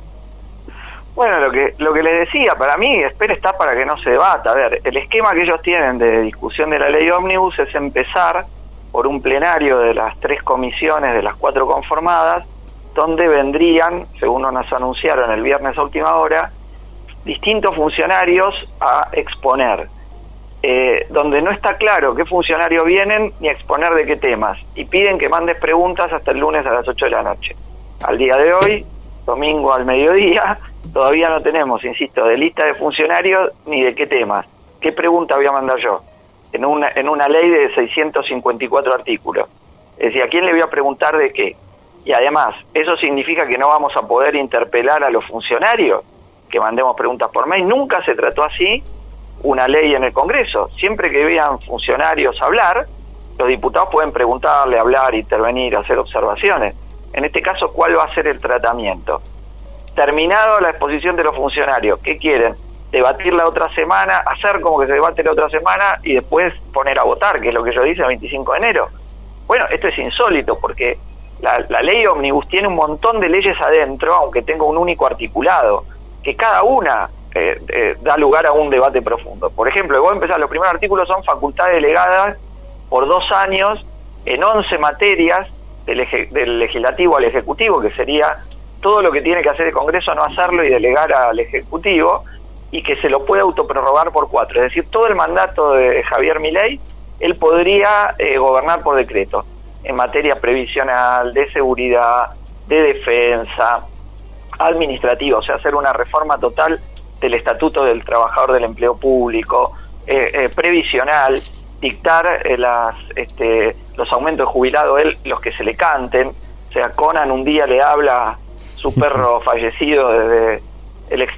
Bueno, lo que lo que les decía, para mí, espera está para que no se debata. A ver, el esquema que ellos tienen de discusión de la ley ómnibus es empezar por un plenario de las tres comisiones de las cuatro conformadas, donde vendrían, según nos anunciaron el viernes a última hora, distintos funcionarios a exponer, eh, donde no está claro qué funcionarios vienen ni exponer de qué temas, y piden que mandes preguntas hasta el lunes a las 8 de la noche. Al día de hoy, domingo al mediodía, todavía no tenemos, insisto, de lista de funcionarios ni de qué temas. ¿Qué pregunta voy a mandar yo? En una, en una ley de 654 artículos. Es decir, ¿a quién le voy a preguntar de qué? Y además, ¿eso significa que no vamos a poder interpelar a los funcionarios? Que mandemos preguntas por mail. Nunca se trató así una ley en el Congreso. Siempre que vean funcionarios hablar, los diputados pueden preguntarle, hablar, intervenir, hacer observaciones. En este caso, ¿cuál va a ser el tratamiento? Terminado la exposición de los funcionarios, ¿qué quieren? Debatir la otra semana, hacer como que se debate la otra semana y después poner a votar, que es lo que yo dice el 25 de enero. Bueno, esto es insólito porque la, la ley Omnibus tiene un montón de leyes adentro, aunque tenga un único articulado, que cada una eh, eh, da lugar a un debate profundo. Por ejemplo, voy a empezar, los primeros artículos son facultades delegadas por dos años en 11 materias del, del legislativo al ejecutivo, que sería todo lo que tiene que hacer el Congreso no hacerlo y delegar al ejecutivo y que se lo puede autoprorrogar por cuatro. Es decir, todo el mandato de Javier Milei, él podría eh, gobernar por decreto en materia previsional, de seguridad, de defensa, administrativa, o sea, hacer una reforma total del Estatuto del Trabajador del Empleo Público, eh, eh, previsional, dictar eh, las, este, los aumentos de jubilado, él, los que se le canten. O sea, Conan un día le habla a su perro fallecido desde, el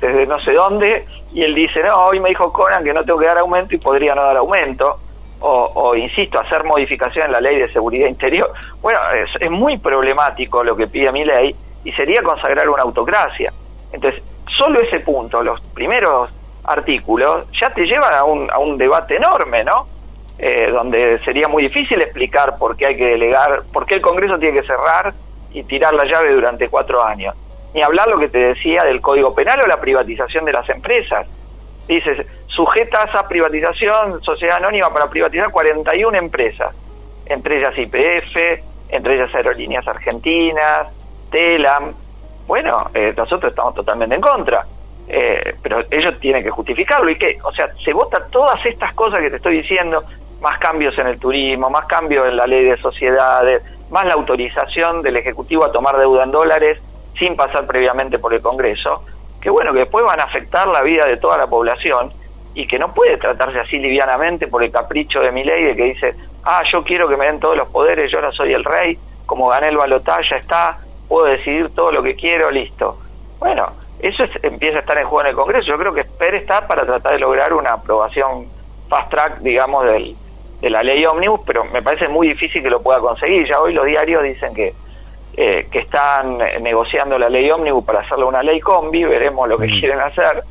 desde no sé dónde y él dice, no, hoy me dijo Conan que no tengo que dar aumento y podría no dar aumento. O, insisto, hacer modificación en la ley de seguridad interior. Bueno, es, es muy problemático lo que pide mi ley y sería consagrar una autocracia. Entonces, solo ese punto, los primeros artículos, ya te llevan a un, a un debate enorme, ¿no? Eh, donde sería muy difícil explicar por qué hay que delegar, por qué el Congreso tiene que cerrar y tirar la llave durante cuatro años. Ni hablar lo que te decía del Código Penal o la privatización de las empresas. Dices, sujetas a privatización, sociedad anónima para privatizar 41 empresas, entre ellas IPF, entre ellas Aerolíneas Argentinas, TELAM, bueno, eh, nosotros estamos totalmente en contra. Eh, pero ellos tienen que justificarlo y que, o sea, se vota todas estas cosas que te estoy diciendo, más cambios en el turismo, más cambios en la ley de sociedades, más la autorización del Ejecutivo a tomar deuda en dólares sin pasar previamente por el Congreso, que bueno, que después van a afectar la vida de toda la población y que no puede tratarse así livianamente por el capricho de mi ley de que dice, ah, yo quiero que me den todos los poderes, yo ahora soy el rey, como gané el balotaje, ya está, puedo decidir todo lo que quiero, listo. Bueno, eso empieza a estar en juego en el Congreso. Yo creo que PER está para tratar de lograr una aprobación fast track, digamos, del, de la ley ómnibus, pero me parece muy difícil que lo pueda conseguir. Ya hoy los diarios dicen que, eh, que están negociando la ley ómnibus para hacerle una ley combi, veremos lo que Mm. quieren hacer.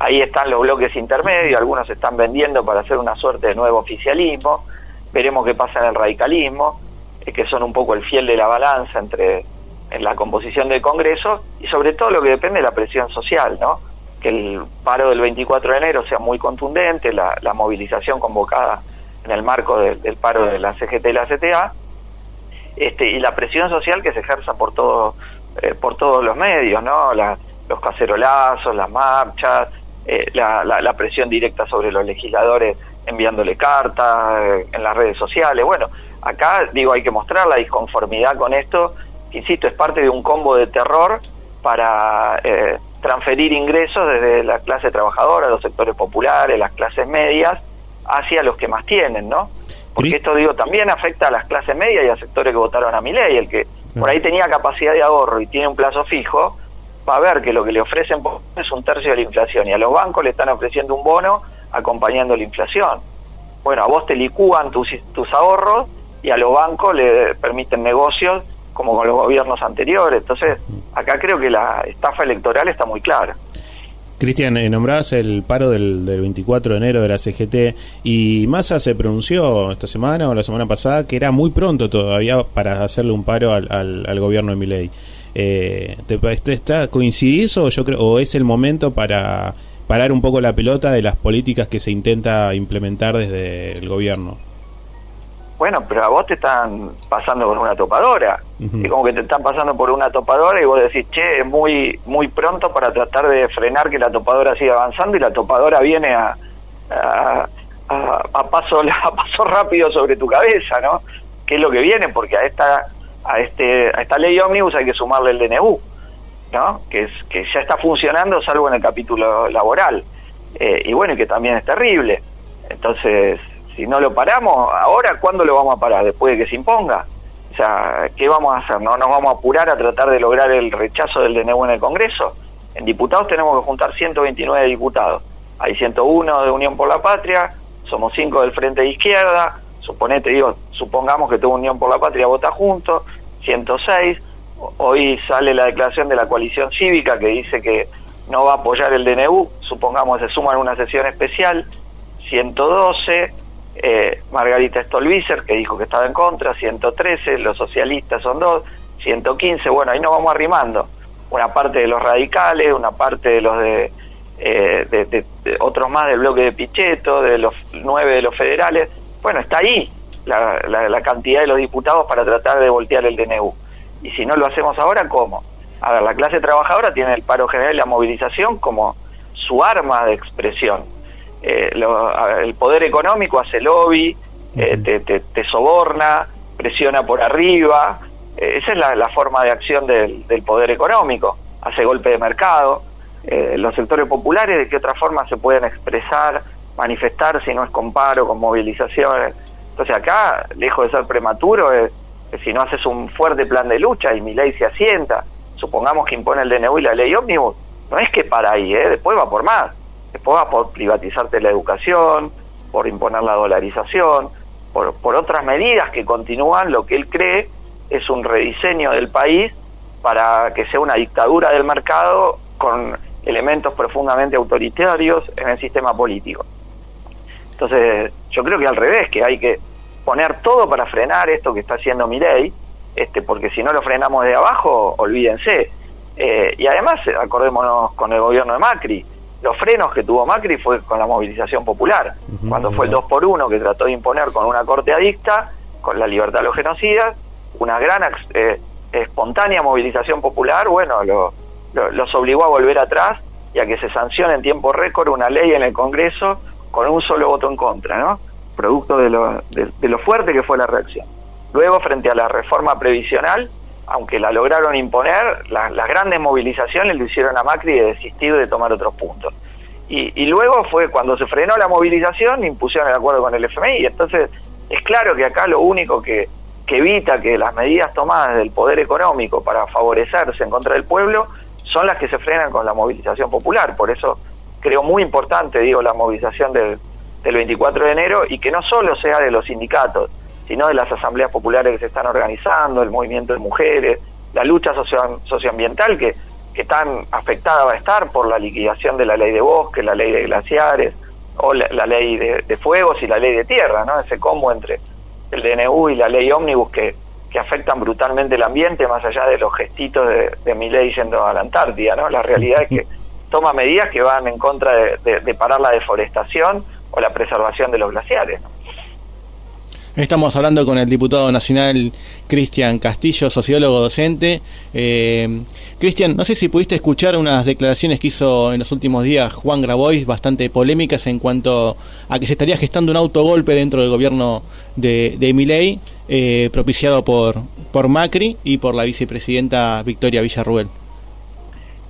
Ahí están los bloques intermedios, algunos se están vendiendo para hacer una suerte de nuevo oficialismo, veremos qué pasa en el radicalismo, eh, que son un poco el fiel de la balanza entre en la composición del Congreso y sobre todo lo que depende de la presión social, ¿no? Que el paro del 24 de enero sea muy contundente, la, la movilización convocada en el marco del, paro de la CGT y la CTA, este, y la presión social que se ejerza por todo, eh, por todos los medios, ¿no? La- los cacerolazos, las marchas, eh, la, la- la presión directa sobre los legisladores enviándole cartas eh, en las redes sociales. Bueno, acá digo hay que mostrar la disconformidad con esto, insisto, es parte de un combo de terror para eh, transferir ingresos desde la clase trabajadora, los sectores populares, las clases medias, hacia los que más tienen, ¿no? Porque esto, digo, también afecta a las clases medias y a sectores que votaron a mi ley. El que por ahí tenía capacidad de ahorro y tiene un plazo fijo, va a ver que lo que le ofrecen es un tercio de la inflación y a los bancos le están ofreciendo un bono acompañando la inflación. Bueno, a vos te licúan tus, tus ahorros y a los bancos le permiten negocios como con los gobiernos anteriores. Entonces, acá creo que la estafa electoral está muy clara. Cristian, eh, nombrabas el paro del, del 24 de enero de la CGT y Massa se pronunció esta semana o la semana pasada que era muy pronto todavía para hacerle un paro al, gobierno de Milei. Eh, ¿te, te está, ¿Coincidís o, yo creo, o es el momento para parar un poco la pelota de las políticas que se intenta implementar desde el gobierno? Bueno, pero a vos te están pasando por una topadora. Y como que te están pasando por una topadora y vos decís, che, es muy, muy pronto para tratar de frenar que la topadora siga avanzando y la topadora viene a, a, a- a paso, a paso rápido sobre tu cabeza, ¿no? ¿Qué es lo que viene? Porque a esta, a este, a esta ley ómnibus hay que sumarle el DNU, ¿no? Que, es, que ya está funcionando salvo en el capítulo laboral. Eh, y bueno, y que también es terrible. Entonces, si no lo paramos, ahora, ¿cuándo lo vamos a parar? Después de que se imponga. O sea, ¿qué vamos a hacer? ¿No nos vamos a apurar a tratar de lograr el rechazo del DNU en el Congreso? En diputados tenemos que juntar 129 diputados. Hay 101 de Unión por la Patria, somos 5 del Frente de Izquierda, suponete, digo, supongamos que toda Unión por la Patria vota junto, 106. Hoy sale la declaración de la coalición cívica que dice que no va a apoyar el DNU, supongamos se suman una sesión especial, 112, eh, Margarita Stolbizer, que dijo que estaba en contra, 113, los socialistas son dos, 115, bueno, ahí nos vamos arrimando. Una parte de los radicales, una parte de los de, eh, de- otros más del bloque de Pichetto, de los nueve de los federales. Bueno, está ahí la, la- la cantidad de los diputados para tratar de voltear el DNU. Y si no lo hacemos ahora, ¿cómo? A ver, la clase trabajadora tiene el paro general y la movilización como su arma de expresión. Eh, lo- el poder económico hace lobby, eh, te, te- te soborna, presiona por arriba. Eh, esa es la, la forma de acción del, del poder económico. Hace golpe de mercado. Eh, los sectores populares, ¿de qué otra forma se pueden expresar, manifestar si no es con paro, con movilizaciones? Entonces acá, lejos de ser prematuro, si no haces un fuerte plan de lucha y mi ley se asienta, supongamos que impone el DNU y la ley ómnibus, no es que para ahí, ¿eh? después va por más. Después va por privatizarte la educación, por imponer la dolarización, por, por otras medidas que continúan lo que él cree es un rediseño del país para que sea una dictadura del mercado con elementos profundamente autoritarios en el sistema político. Entonces, yo creo que al revés, que hay que poner todo para frenar esto que está haciendo Milei, este, porque si no lo frenamos de abajo, olvídense. Eh, y además, acordémonos con el gobierno de Macri, los frenos que tuvo Macri fue con la movilización popular, cuando fue el 2 por 1 que trató de imponer con una corte adicta, con la libertad de los genocidas, una gran eh, espontánea movilización popular, bueno, lo- lo- los obligó a volver atrás y a que se sancione en tiempo récord una ley en el Congreso con un solo voto en contra, ¿no? Producto de lo, de- de lo fuerte que fue la reacción. Luego, frente a la reforma previsional, aunque la lograron imponer, la- las grandes movilizaciones le hicieron a Macri de desistir de tomar otros puntos. Y, y luego fue cuando se frenó la movilización, impusieron el acuerdo con el FMI. Entonces, es claro que acá lo único que, evita que las medidas tomadas del poder económico para favorecerse en contra del pueblo son las que se frenan con la movilización popular. Por eso creo muy importante, digo, la movilización del, del 24 de enero y que no solo sea de los sindicatos, sino de las asambleas populares que se están organizando, el movimiento de mujeres, la lucha socio- socioambiental que, que tan afectada va a estar por la liquidación de la ley de bosque, la ley de glaciares, o la, ley de, fuegos y la ley de tierra, ¿no? Ese combo entre el DNU y la ley ómnibus que, que afectan brutalmente el ambiente, más allá de los gestitos de, de mi ley yendo a la Antártida, ¿no? La realidad es que toma medidas que van en contra de, parar la deforestación o la preservación de los glaciares. Estamos hablando con el diputado nacional Cristian Castillo, sociólogo docente. Eh, Cristian, no sé si pudiste escuchar unas declaraciones que hizo en los últimos días Juan Grabois, bastante polémicas en cuanto a que se estaría gestando un autogolpe dentro del gobierno de, de Milei, eh, propiciado por, por Macri y por la vicepresidenta Victoria Villarruel.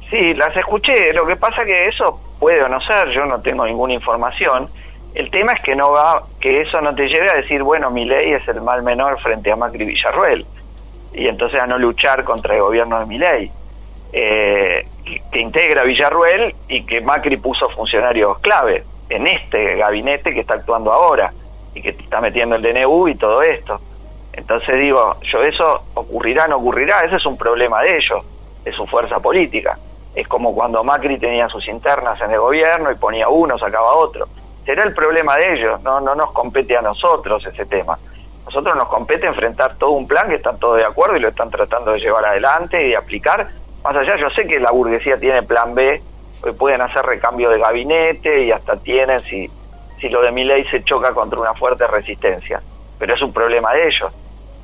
Sí, las escuché. Lo que pasa que eso puede o no ser, yo no tengo ninguna información. El tema es que no va, que eso no te lleve a decir, bueno, mi ley es el mal menor frente a Macri Villarruel. Y entonces a no luchar contra el gobierno de mi ley. que, que integra Villarruel y que Macri puso funcionarios clave en este gabinete que está actuando ahora y que está metiendo el DNU y todo esto. Entonces digo, yo eso ocurrirá, no ocurrirá, ese es un problema de ellos, de su fuerza política. Es como cuando Macri tenía sus internas en el gobierno y ponía uno, sacaba otro. Será el problema de ellos, no, no nos compete a nosotros ese tema. Nosotros nos compete enfrentar todo un plan que están todos de acuerdo y lo están tratando de llevar adelante y de aplicar. Más allá, yo sé que la burguesía tiene plan B, que pueden hacer recambio de gabinete y hasta tienen si, si lo de mi ley se choca contra una fuerte resistencia. pero es un problema de ellos.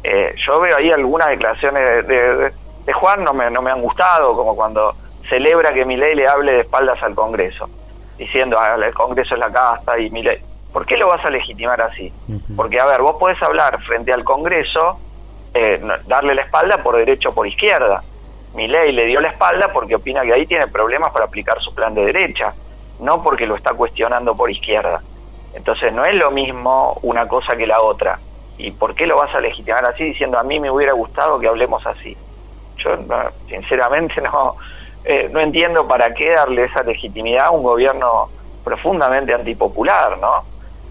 Eh, yo veo ahí algunas declaraciones de, de- de Juan, no me, no me han gustado, como cuando celebra que Milei le hable de espaldas al Congreso, diciendo, ah, el Congreso es la casta y Milei... ¿Por qué lo vas a legitimar así? Porque, a ver, vos podés hablar frente al Congreso, eh, darle la espalda por derecho o por izquierda. Milei le dio la espalda porque opina que ahí tiene problemas para aplicar su plan de derecha, no porque lo está cuestionando por izquierda. Entonces no es lo mismo una cosa que la otra. ¿Y por qué lo vas a legitimar así diciendo a mí me hubiera gustado que hablemos así? Yo no- sinceramente no, eh, no entiendo para qué darle esa legitimidad a un gobierno profundamente antipopular, ¿no?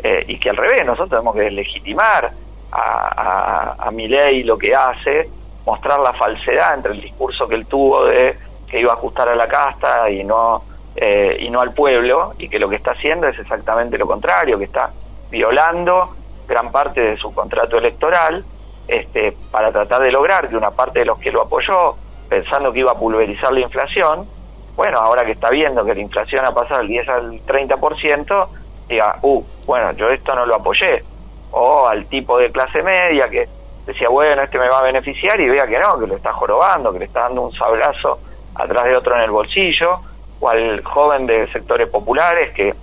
Eh, y que al revés, nosotros tenemos que legitimar a, a, a Milei lo que hace, mostrar la falsedad entre el discurso que él tuvo de que iba a ajustar a la casta y no eh, y no al pueblo y que lo que está haciendo es exactamente lo contrario, que está violando gran parte de su contrato electoral este, para tratar de lograr que una parte de los que lo apoyó, pensando que iba a pulverizar la inflación, bueno, ahora que está viendo que la inflación ha pasado del 10 al 30%, diga, uh, bueno, yo esto no lo apoyé. O al tipo de clase media que decía, bueno, este me va a beneficiar y vea que no, que lo está jorobando, que le está dando un sablazo atrás de otro en el bolsillo, o al joven de sectores populares que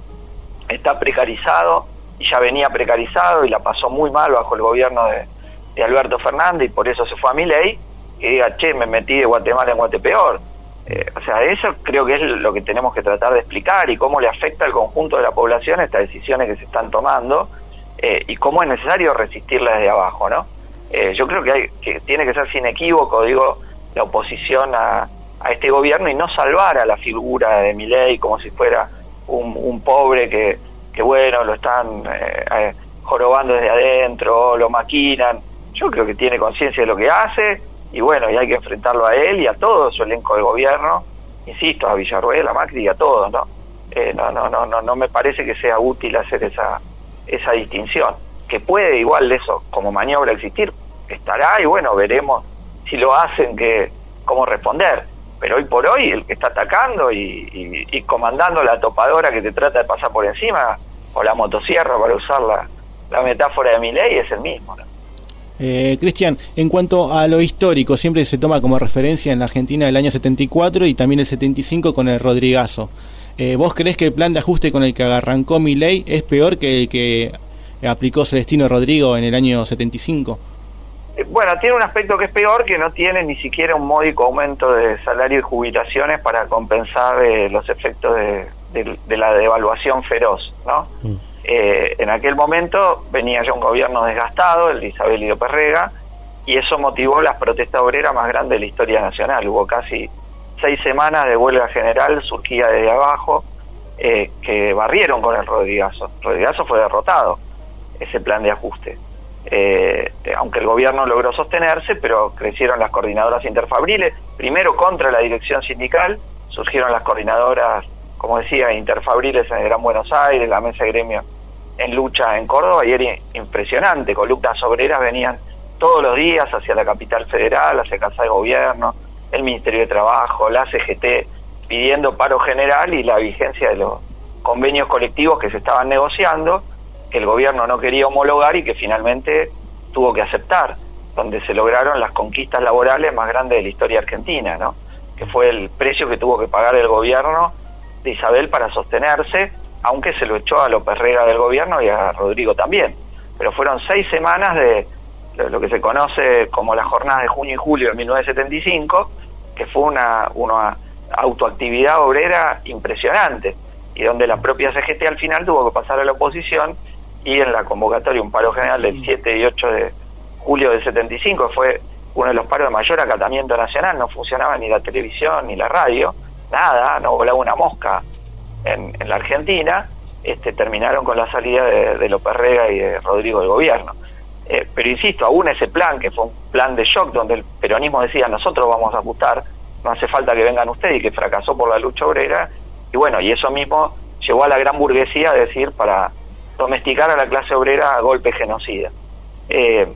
está precarizado y ya venía precarizado y la pasó muy mal bajo el gobierno de, de Alberto Fernández y por eso se fue a mi ley, que diga, che, me metí de Guatemala en Guatepeor. Eh, o sea, eso creo que es lo que tenemos que tratar de explicar y cómo le afecta al conjunto de la población estas decisiones que se están tomando eh, y cómo es necesario resistirlas desde abajo, ¿no? Eh, yo creo que, hay, que tiene que ser sin equívoco, digo, la oposición a, a este gobierno y no salvar a la figura de Milei como si fuera un, un pobre que, que, bueno, lo están eh, eh, jorobando desde adentro, lo maquinan. Yo creo que tiene conciencia de lo que hace y bueno, y hay que enfrentarlo a él y a todo su elenco de gobierno, insisto, a Villarruel, a Macri y a todos, ¿no? Eh, no, no, no, no, no me parece que sea útil hacer esa, esa distinción, que puede igual eso como maniobra existir, estará y bueno, veremos si lo hacen, que cómo responder. Pero hoy por hoy el que está atacando y, y, y comandando la topadora que te trata de pasar por encima, o la motosierra para usar la, la metáfora de mi ley, es el mismo. ¿no? Eh, Cristian, en cuanto a lo histórico, siempre se toma como referencia en la Argentina el año 74 y también el 75 con el Rodrigazo. Eh, ¿Vos creés que el plan de ajuste con el que arrancó mi ley es peor que el que aplicó Celestino Rodrigo en el año 75? Eh, Bueno, tiene un aspecto que es peor, que no tiene ni siquiera un módico aumento de salario y jubilaciones para compensar eh, los efectos de, de- de la devaluación feroz, ¿no? Eh, en aquel momento venía ya un gobierno desgastado, el de Isabel Ido Perrega, y eso motivó las protestas obreras más grandes de la historia nacional. Hubo casi seis semanas de huelga general, surgía desde abajo, eh, que barrieron con el Rodrigazo. Rodrigazo fue derrotado, ese plan de ajuste. Eh, aunque el gobierno logró sostenerse, pero crecieron las coordinadoras interfabriles, primero contra la dirección sindical, surgieron las coordinadoras, como decía, interfabriles en el Gran Buenos Aires, la mesa de gremio en lucha en Córdoba, y era impresionante, columnas obreras venían todos los días hacia la capital federal, hacia Casa de Gobierno, el Ministerio de Trabajo, la CGT, pidiendo paro general y la vigencia de los convenios colectivos que se estaban negociando, que el gobierno no quería homologar y que finalmente tuvo que aceptar, donde se lograron las conquistas laborales más grandes de la historia argentina, ¿no? que fue el precio que tuvo que pagar el gobierno de Isabel para sostenerse, aunque se lo echó a López Rega del gobierno y a Rodrigo también. Pero fueron seis semanas de lo que se conoce como las jornadas de junio y julio de 1975, que fue una, una autoactividad obrera impresionante y donde la propia CGT al final tuvo que pasar a la oposición y en la convocatoria un paro general del 7 y 8 de julio del 75 que fue uno de los paros de mayor acatamiento nacional, no funcionaba ni la televisión ni la radio, nada, no volaba una mosca en, la Argentina, este, terminaron con la salida de, López Rega y de Rodrigo del gobierno. Eh, pero insisto, aún ese plan, que fue un plan de shock donde el peronismo decía nosotros vamos a ajustar, no hace falta que vengan ustedes y que fracasó por la lucha obrera, y bueno, y eso mismo llevó a la gran burguesía a decir para domesticar a la clase obrera a golpe genocida. Eh,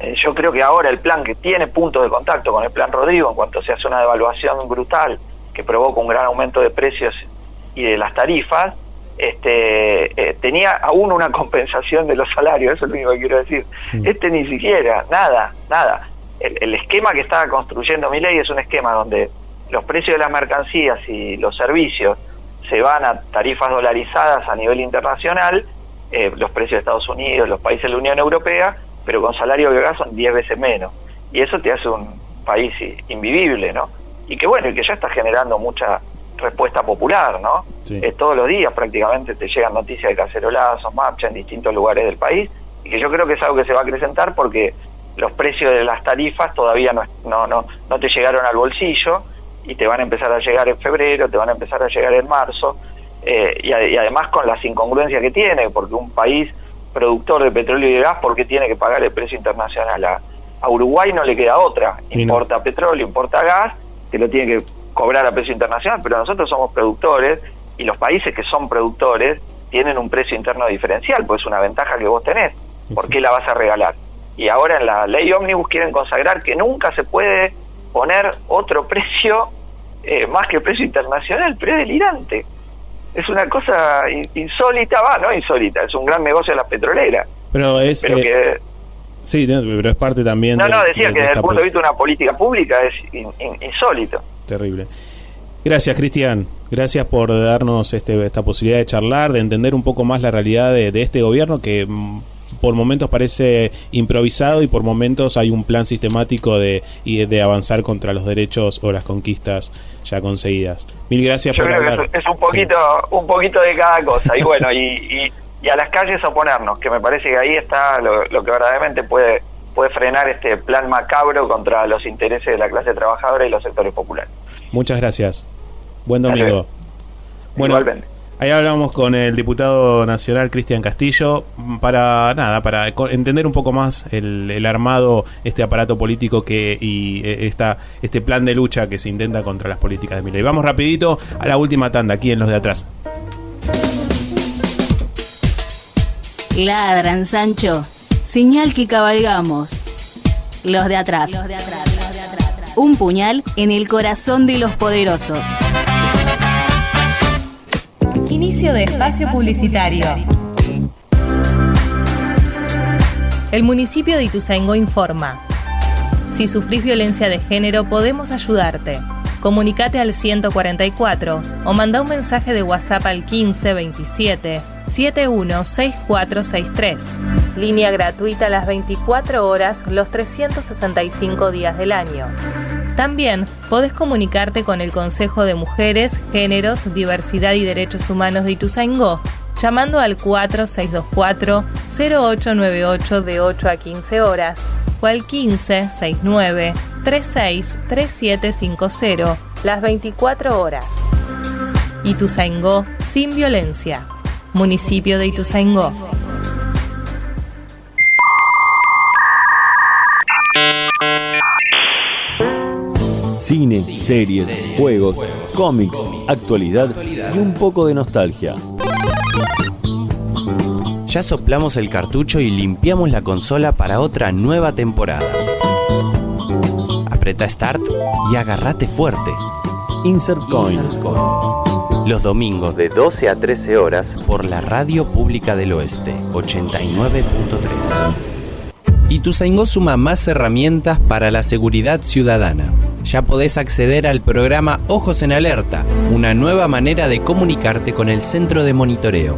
eh, yo creo que ahora el plan que tiene puntos de contacto con el plan Rodrigo en cuanto se hace una devaluación brutal que provoca un gran aumento de precios y de las tarifas, este, eh, tenía aún una compensación de los salarios, eso es lo único que quiero decir. Este ni siquiera, nada, nada. El, el esquema que estaba construyendo mi ley es un esquema donde los precios de las mercancías y los servicios se van a tarifas dolarizadas a nivel internacional, eh, los precios de Estados Unidos, los países de la Unión Europea, pero con salario de gas son 10 veces menos. Y eso te hace un país invivible, ¿no? Y que bueno, y que ya está generando mucha respuesta popular, ¿no? Eh, todos los días prácticamente te llegan noticias de cacerolazos, marcha en distintos lugares del país, y que yo creo que es algo que se va a acrecentar porque los precios de las tarifas todavía no, no, no, no te llegaron al bolsillo y te van a empezar a llegar en febrero, te van a empezar a llegar en marzo, eh, y, a- y además con las incongruencias que tiene, porque un país productor de petróleo y de gas, ¿por qué tiene que pagar el precio internacional? A, a Uruguay no le queda otra, importa petróleo, importa gas, que lo tiene que cobrar a precio internacional, pero nosotros somos productores y los países que son productores tienen un precio interno diferencial, pues es una ventaja que vos tenés. ¿Por qué la vas a regalar? Y ahora en la ley ómnibus quieren consagrar que nunca se puede poner otro precio eh, más que el precio internacional, pero es delirante. Es una cosa in- insólita, va, no insólita, es un gran negocio de las petroleras. Pero es. Pero eh, que, Sí, pero es parte también. no, de- no, decía de- que de desde el punto de vista de una política pública es in- in- insólito. Terrible. Gracias, Cristian. Gracias por darnos este, esta posibilidad de charlar, de entender un poco más la realidad de, de este gobierno que mm, por momentos parece improvisado y por momentos hay un plan sistemático de, y de avanzar contra los derechos o las conquistas ya conseguidas. Mil gracias Yo por creo que es, es un poquito un poquito de cada cosa. Y bueno, y, y, y a las calles oponernos, que me parece que ahí está lo, lo que verdaderamente puede, puede frenar este plan macabro contra los intereses de la clase trabajadora y los sectores populares. Muchas gracias. Buen domingo. Bueno, Igualmente. ahí hablamos con el diputado nacional Cristian Castillo mm, para nada, para entender un poco más el, el armado, este aparato político que y eh, esta, este plan de lucha que se intenta contra las políticas de Milei. Vamos rapidito a la última tanda aquí en los de atrás. Ladran, Sancho. Señal que cabalgamos. Los de atrás. Un puñal en el corazón de los poderosos. Inicio de espacio publicitario. El municipio de Ituzaingó informa. Si sufrís violencia de género, podemos ayudarte. Comunicate al 144 o manda un mensaje de WhatsApp al 15 27 716463. Línea gratuita las 24 horas, los 365 días del año. También podés comunicarte con el Consejo de Mujeres, Géneros, Diversidad y Derechos Humanos de Ituzaingó, llamando al 4624-0898 de 8 a 15 horas o al 1569 363750 las 24 horas. Ituzaingó sin violencia. Municipio de Ituzaingó. Cine, series, juegos, cómics, actualidad y un poco de nostalgia. Ya soplamos el cartucho y limpiamos la consola para otra nueva temporada. Apreta Start y agárrate fuerte. Insert Coin. Los domingos de 12 a 13 horas por la Radio Pública del Oeste, 89.3. Ituzaingó suma más herramientas para la seguridad ciudadana. Ya podés acceder al programa Ojos en Alerta, una nueva manera de comunicarte con el centro de monitoreo.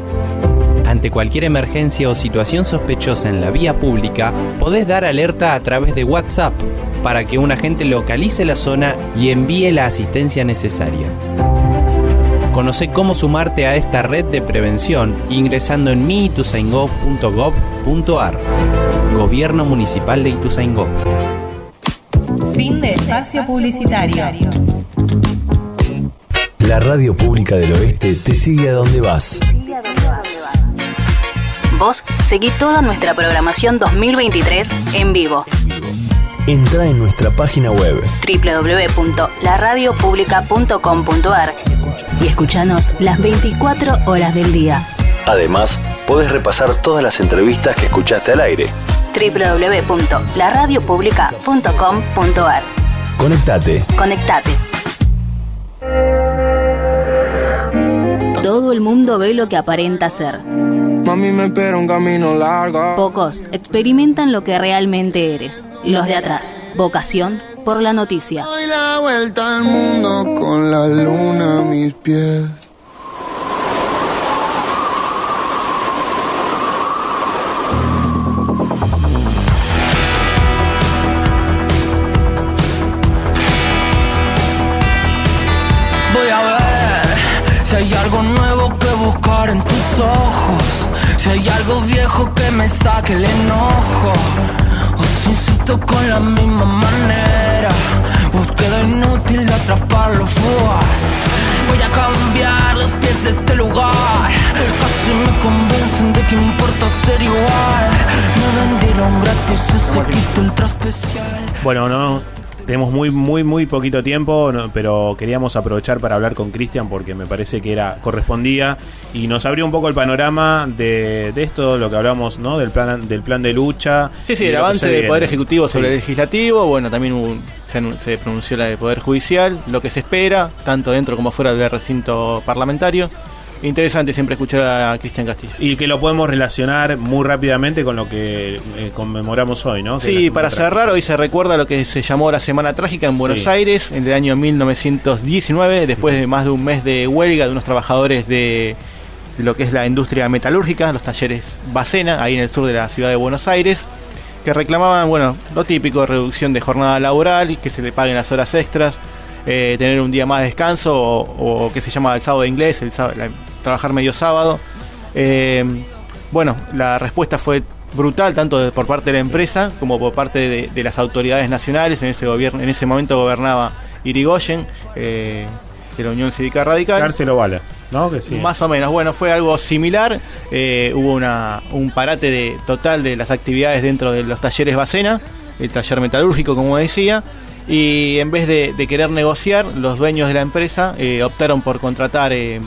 Ante cualquier emergencia o situación sospechosa en la vía pública, podés dar alerta a través de WhatsApp para que un agente localice la zona y envíe la asistencia necesaria. Conoce cómo sumarte a esta red de prevención ingresando en miituzaingó.gov.ar. Gobierno Municipal de Ituzaingó. Fin de espacio publicitario. La Radio Pública del Oeste te sigue a donde vas. Vos seguí toda nuestra programación 2023 en vivo. Entra en nuestra página web www.laradiopublica.com.ar y escuchanos las 24 horas del día. Además, puedes repasar todas las entrevistas que escuchaste al aire. www.laradiopublica.com.ar Conectate. Conectate. Todo el mundo ve lo que aparenta ser. Mami me espera un camino largo. Pocos experimentan lo que realmente eres. Los de atrás. Vocación por la noticia. Doy la vuelta al mundo con la luna a mis pies. Voy a ver si hay algo nuevo que buscar en tus ojos. Si hay algo viejo que me saque el enojo. Insisto con la misma manera. Búsqueda inútil de atrapar los fugaz. Voy a cambiar los pies de este lugar. Casi me convencen de que importa ser igual. Me vendieron gratis ese quito ultra especial. Bueno, no tenemos muy muy muy poquito tiempo, no, pero queríamos aprovechar para hablar con Cristian porque me parece que era correspondía y nos abrió un poco el panorama de, de esto, lo que hablamos, ¿no? Del plan del plan de lucha. Sí, sí, el avance del. Poder Ejecutivo sobre Sí. el Legislativo, bueno, también un- se, se pronunció la del Poder Judicial, lo que se espera, tanto dentro como fuera del recinto parlamentario. Interesante siempre escuchar a Cristian Castillo. Y que lo podemos relacionar muy rápidamente con lo que eh, conmemoramos hoy, ¿no? Que Sí, para Trágica. cerrar, hoy se recuerda lo que se llamó la Semana Trágica en Buenos Sí. Aires en el año 1919, después de más de un mes de huelga de unos trabajadores de lo que es la industria metalúrgica, los talleres Bacena, ahí en el sur de la ciudad de Buenos Aires, que reclamaban, bueno, lo típico, reducción de jornada laboral, que se le paguen las horas extras, eh, tener un día más de descanso o, o que se llama el sábado inglés, el sábado- la- trabajar medio sábado. Eh, bueno, la respuesta fue brutal tanto por parte de la empresa como por parte de, de las autoridades nacionales. En ese gobierno, en ese momento gobernaba Irigoyen eh, de la Unión Cívica Radical. Cárcel o bala, ¿no? Que sí. Más o menos, bueno, fue algo similar. eh, hubo una, un parate de, total de las actividades dentro de los talleres Bacena, el taller metalúrgico, como decía. Y en vez de, de querer negociar, los dueños de la empresa eh, optaron por contratar eh,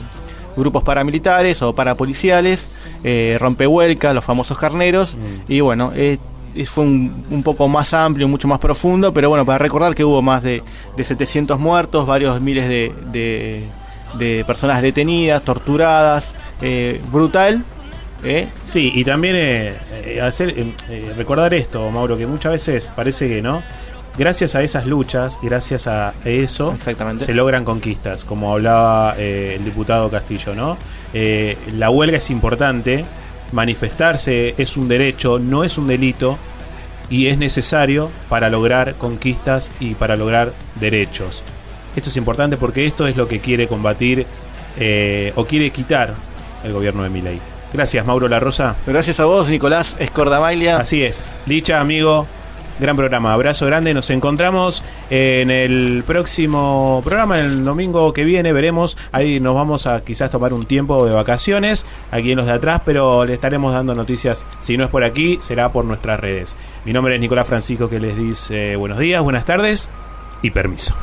grupos paramilitares o parapoliciales, eh, rompehuelcas, los famosos carneros. Y bueno, eh, eh, fue un, un poco más amplio, mucho más profundo, pero bueno, para recordar que hubo más de, de 700 muertos, varios miles de, de- de personas detenidas, torturadas, eh, brutal. ¿eh? Sí, y también eh, eh, hacer eh, eh, recordar esto, Mauro, que muchas veces parece que no. Gracias a esas luchas, gracias a eso, Exactamente. se logran conquistas, como hablaba eh, el diputado Castillo, ¿no? Eh, la huelga es importante, manifestarse es un derecho, no es un delito, y es necesario para lograr conquistas y para lograr derechos. Esto es importante porque esto es lo que quiere combatir eh, o quiere quitar el gobierno de Milei. Gracias, Mauro La Rosa. Gracias a vos, Nicolás Escordamaglia. Así es. Licha, amigo, gran programa. Abrazo grande. Nos encontramos en el próximo programa, el domingo que viene. Veremos. Ahí nos vamos a quizás tomar un tiempo de vacaciones aquí en los de atrás, pero le estaremos dando noticias. Si no es por aquí, será por nuestras redes. Mi nombre es Nicolás Francisco, que les dice buenos días, buenas tardes y permiso.